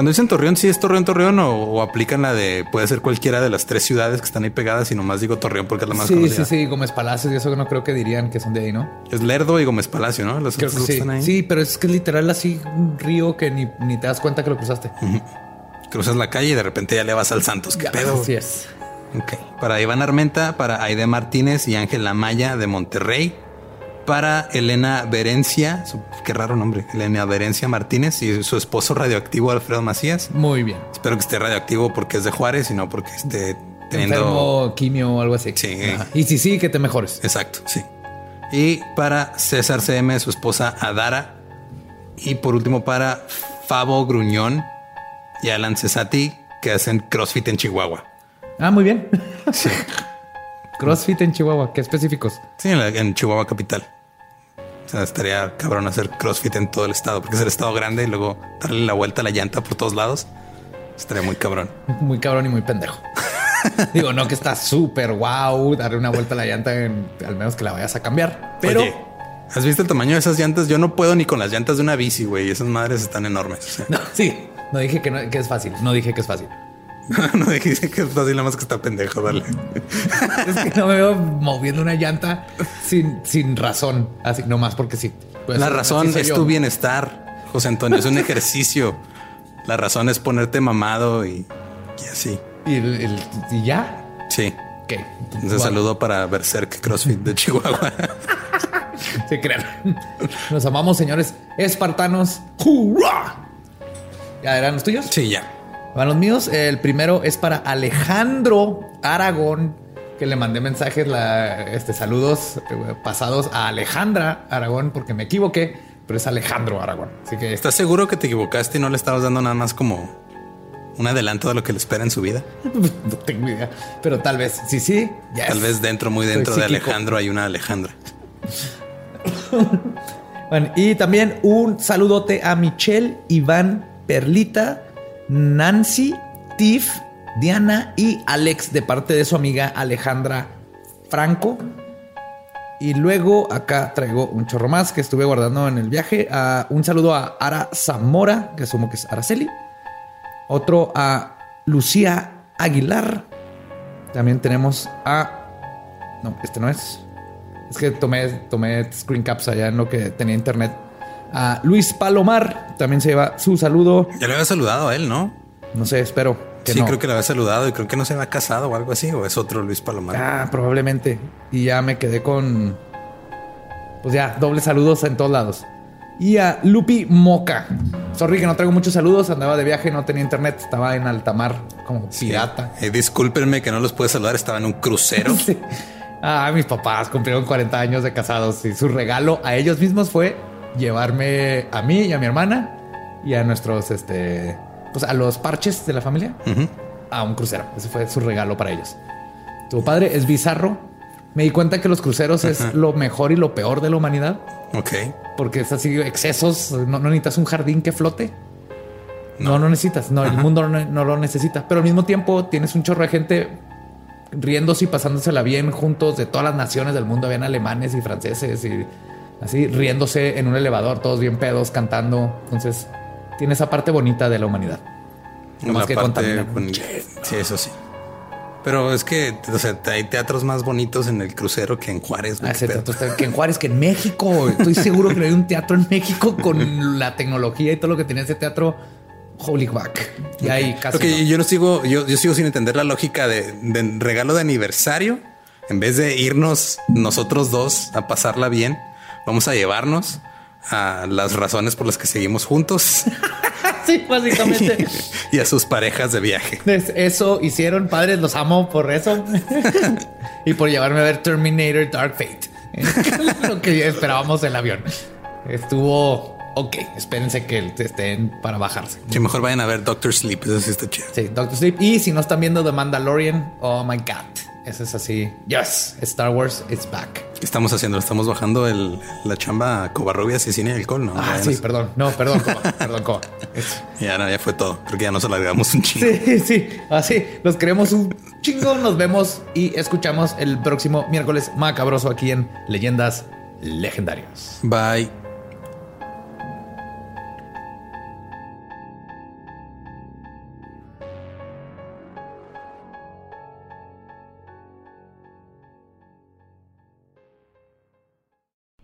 Cuando dicen Torreón, sí es Torreón, Torreón o, o aplican la de puede ser cualquiera de las tres ciudades que están ahí pegadas y nomás digo Torreón porque es la más Sí, conocida. sí, sí, Gómez Palacios y eso no creo que dirían que son de ahí, ¿no? Es Lerdo y Gómez Palacio, ¿no? Los Creo que sí. están ahí. Sí, pero es que es literal así un río que ni, ni te das cuenta que lo cruzaste. Cruzas la calle y de repente ya le vas al Santos. ¿Qué pedo? Así es. Ok. Para Iván Armenta, para Aide Martínez y Ángela Maya de Monterrey. Para Elena Berencia, su- qué raro nombre, Elena Berencia Martínez y su esposo radioactivo Alfredo Macías. Muy bien. Espero que esté radioactivo porque es de Juárez y no porque esté teniendo. Enfermo, quimio o algo así. Sí. Ajá. Y si sí, que te mejores. Exacto, sí. Y para César CM, su esposa Adara. Y por último para Fabo Gruñón y Alan Cesati, que hacen CrossFit en Chihuahua. Ah, muy bien. Sí. CrossFit en Chihuahua, qué específicos. Sí, en, la- en Chihuahua capital. O sea, estaría cabrón hacer CrossFit en todo el estado, porque es el estado grande y luego darle la vuelta a la llanta por todos lados. Estaría muy cabrón. Muy cabrón y muy pendejo. Digo, no que está súper wow, darle una vuelta a la llanta, en- al menos que la vayas a cambiar. Pero Oye, ¿has visto el tamaño de esas llantas? Yo no puedo ni con las llantas de una bici, güey. Esas madres están enormes. O sea, no, sí, no dije que, no- que es fácil. No dije que es fácil. no dije que es fácil, nada más que está pendejo, dale. Es que no me veo moviendo una llanta sin, sin razón, así nomás porque sí. Pues, La razón es yo. tu bienestar, José Antonio. Es un ejercicio. La razón es ponerte mamado y, y así. Y, el- el- y ya. Sí. ¿Qué? Un saludo para Berserk CrossFit de Chihuahua. Se crean. Nos amamos, señores espartanos. ¡Hurra! ¿Ya eran los tuyos? Sí, ya. Van los míos. El primero es para Alejandro Aragón, que le mandé mensajes, la, este, saludos eh, pasados a Alejandra Aragón, porque me equivoqué, pero es Alejandro Aragón. Así que ¿Estás seguro que te equivocaste y no le estabas dando nada más como un adelanto de lo que le espera en su vida? no tengo idea, pero tal vez sí, sí. ya Tal vez dentro, muy Soy dentro de psíquico. Alejandro hay una Alejandra. Bueno, y también un saludote a Michelle, Iván, Perlita, Nancy, Tiff, Diana y Alex de parte de su amiga Alejandra Franco. Y luego acá traigo un chorro más que estuve guardando en el viaje. Un saludo a Ara Zamora, que asumo que es Araceli. Otro a Lucía Aguilar. También tenemos a... No, este no es. Es que tomé, tomé screen caps allá en lo que tenía internet. A Luis Palomar también se lleva su saludo. Ya le había saludado a él, ¿no? No sé, espero que sí, no. creo que le había saludado y creo que no se había casado o algo así, o es otro Luis Palomar. Ah, probablemente. Y ya me quedé con. Pues ya, dobles saludos en todos lados. Y a Lupi Moca. Sorry que no traigo muchos saludos. Andaba de viaje, no tenía internet. Estaba en alta mar como pirata. Eh, discúlpenme que no los pude saludar, estaba en un crucero. Sí. Ah, mis papás cumplieron 40 años de casados y su regalo a ellos mismos fue llevarme a mí y a mi hermana y a nuestros, este, pues a los parches de la familia Ujú. a un crucero. Ese fue su regalo para ellos. Tu padre es bizarro. Me di cuenta que los cruceros es lo mejor y lo peor de la humanidad Ok. porque es así excesos. No, no necesitas un jardín que flote. No, no necesitas. No, el mundo no, no lo necesita. Pero al mismo tiempo tienes un chorro de gente riéndose y pasándosela bien juntos de todas las naciones del mundo. Habían alemanes y franceses y así riéndose en un elevador, todos bien pedos, cantando. Entonces tiene esa parte bonita de la humanidad. No más que parte con- Sí, eso sí. Pero es que o sea, hay teatros más bonitos en el crucero que en Juárez. Ah, que en Juárez, que en México. Estoy seguro que hay un teatro en México con la tecnología y todo lo que tenía ese teatro. Holy back. Y ahí casi. yo no sigo, yo, yo, sigo sin entender la lógica de, de regalo de aniversario. En vez de irnos nosotros dos a pasarla bien, vamos a llevarnos a las razones por las que seguimos juntos. sí, básicamente. y a sus parejas de viaje. Eso hicieron, padres, los amo por eso. y por llevarme a ver Terminator Dark Fate. Lo que esperábamos el avión. Estuvo ok. Espérense que estén para bajarse. Sí, mejor vayan a ver Doctor Sleep. Eso sí está chido. Sí, Doctor Sleep. Y si no están viendo The Mandalorian, oh my God. Ese es así. Yes, Star Wars, it's back. ¿Qué estamos haciendo? Estamos bajando el, la chamba Covarrubias y Cine y Alcohol, ¿no? Ah, sí, perdón. No, perdón, perdón, Coba. Ya, no, ya fue todo. Creo que ya nos alargamos un chingo. Sí, sí. Así, nos queremos un chingo. Nos vemos y escuchamos el próximo miércoles macabroso aquí en Leyendas Legendarias. Bye.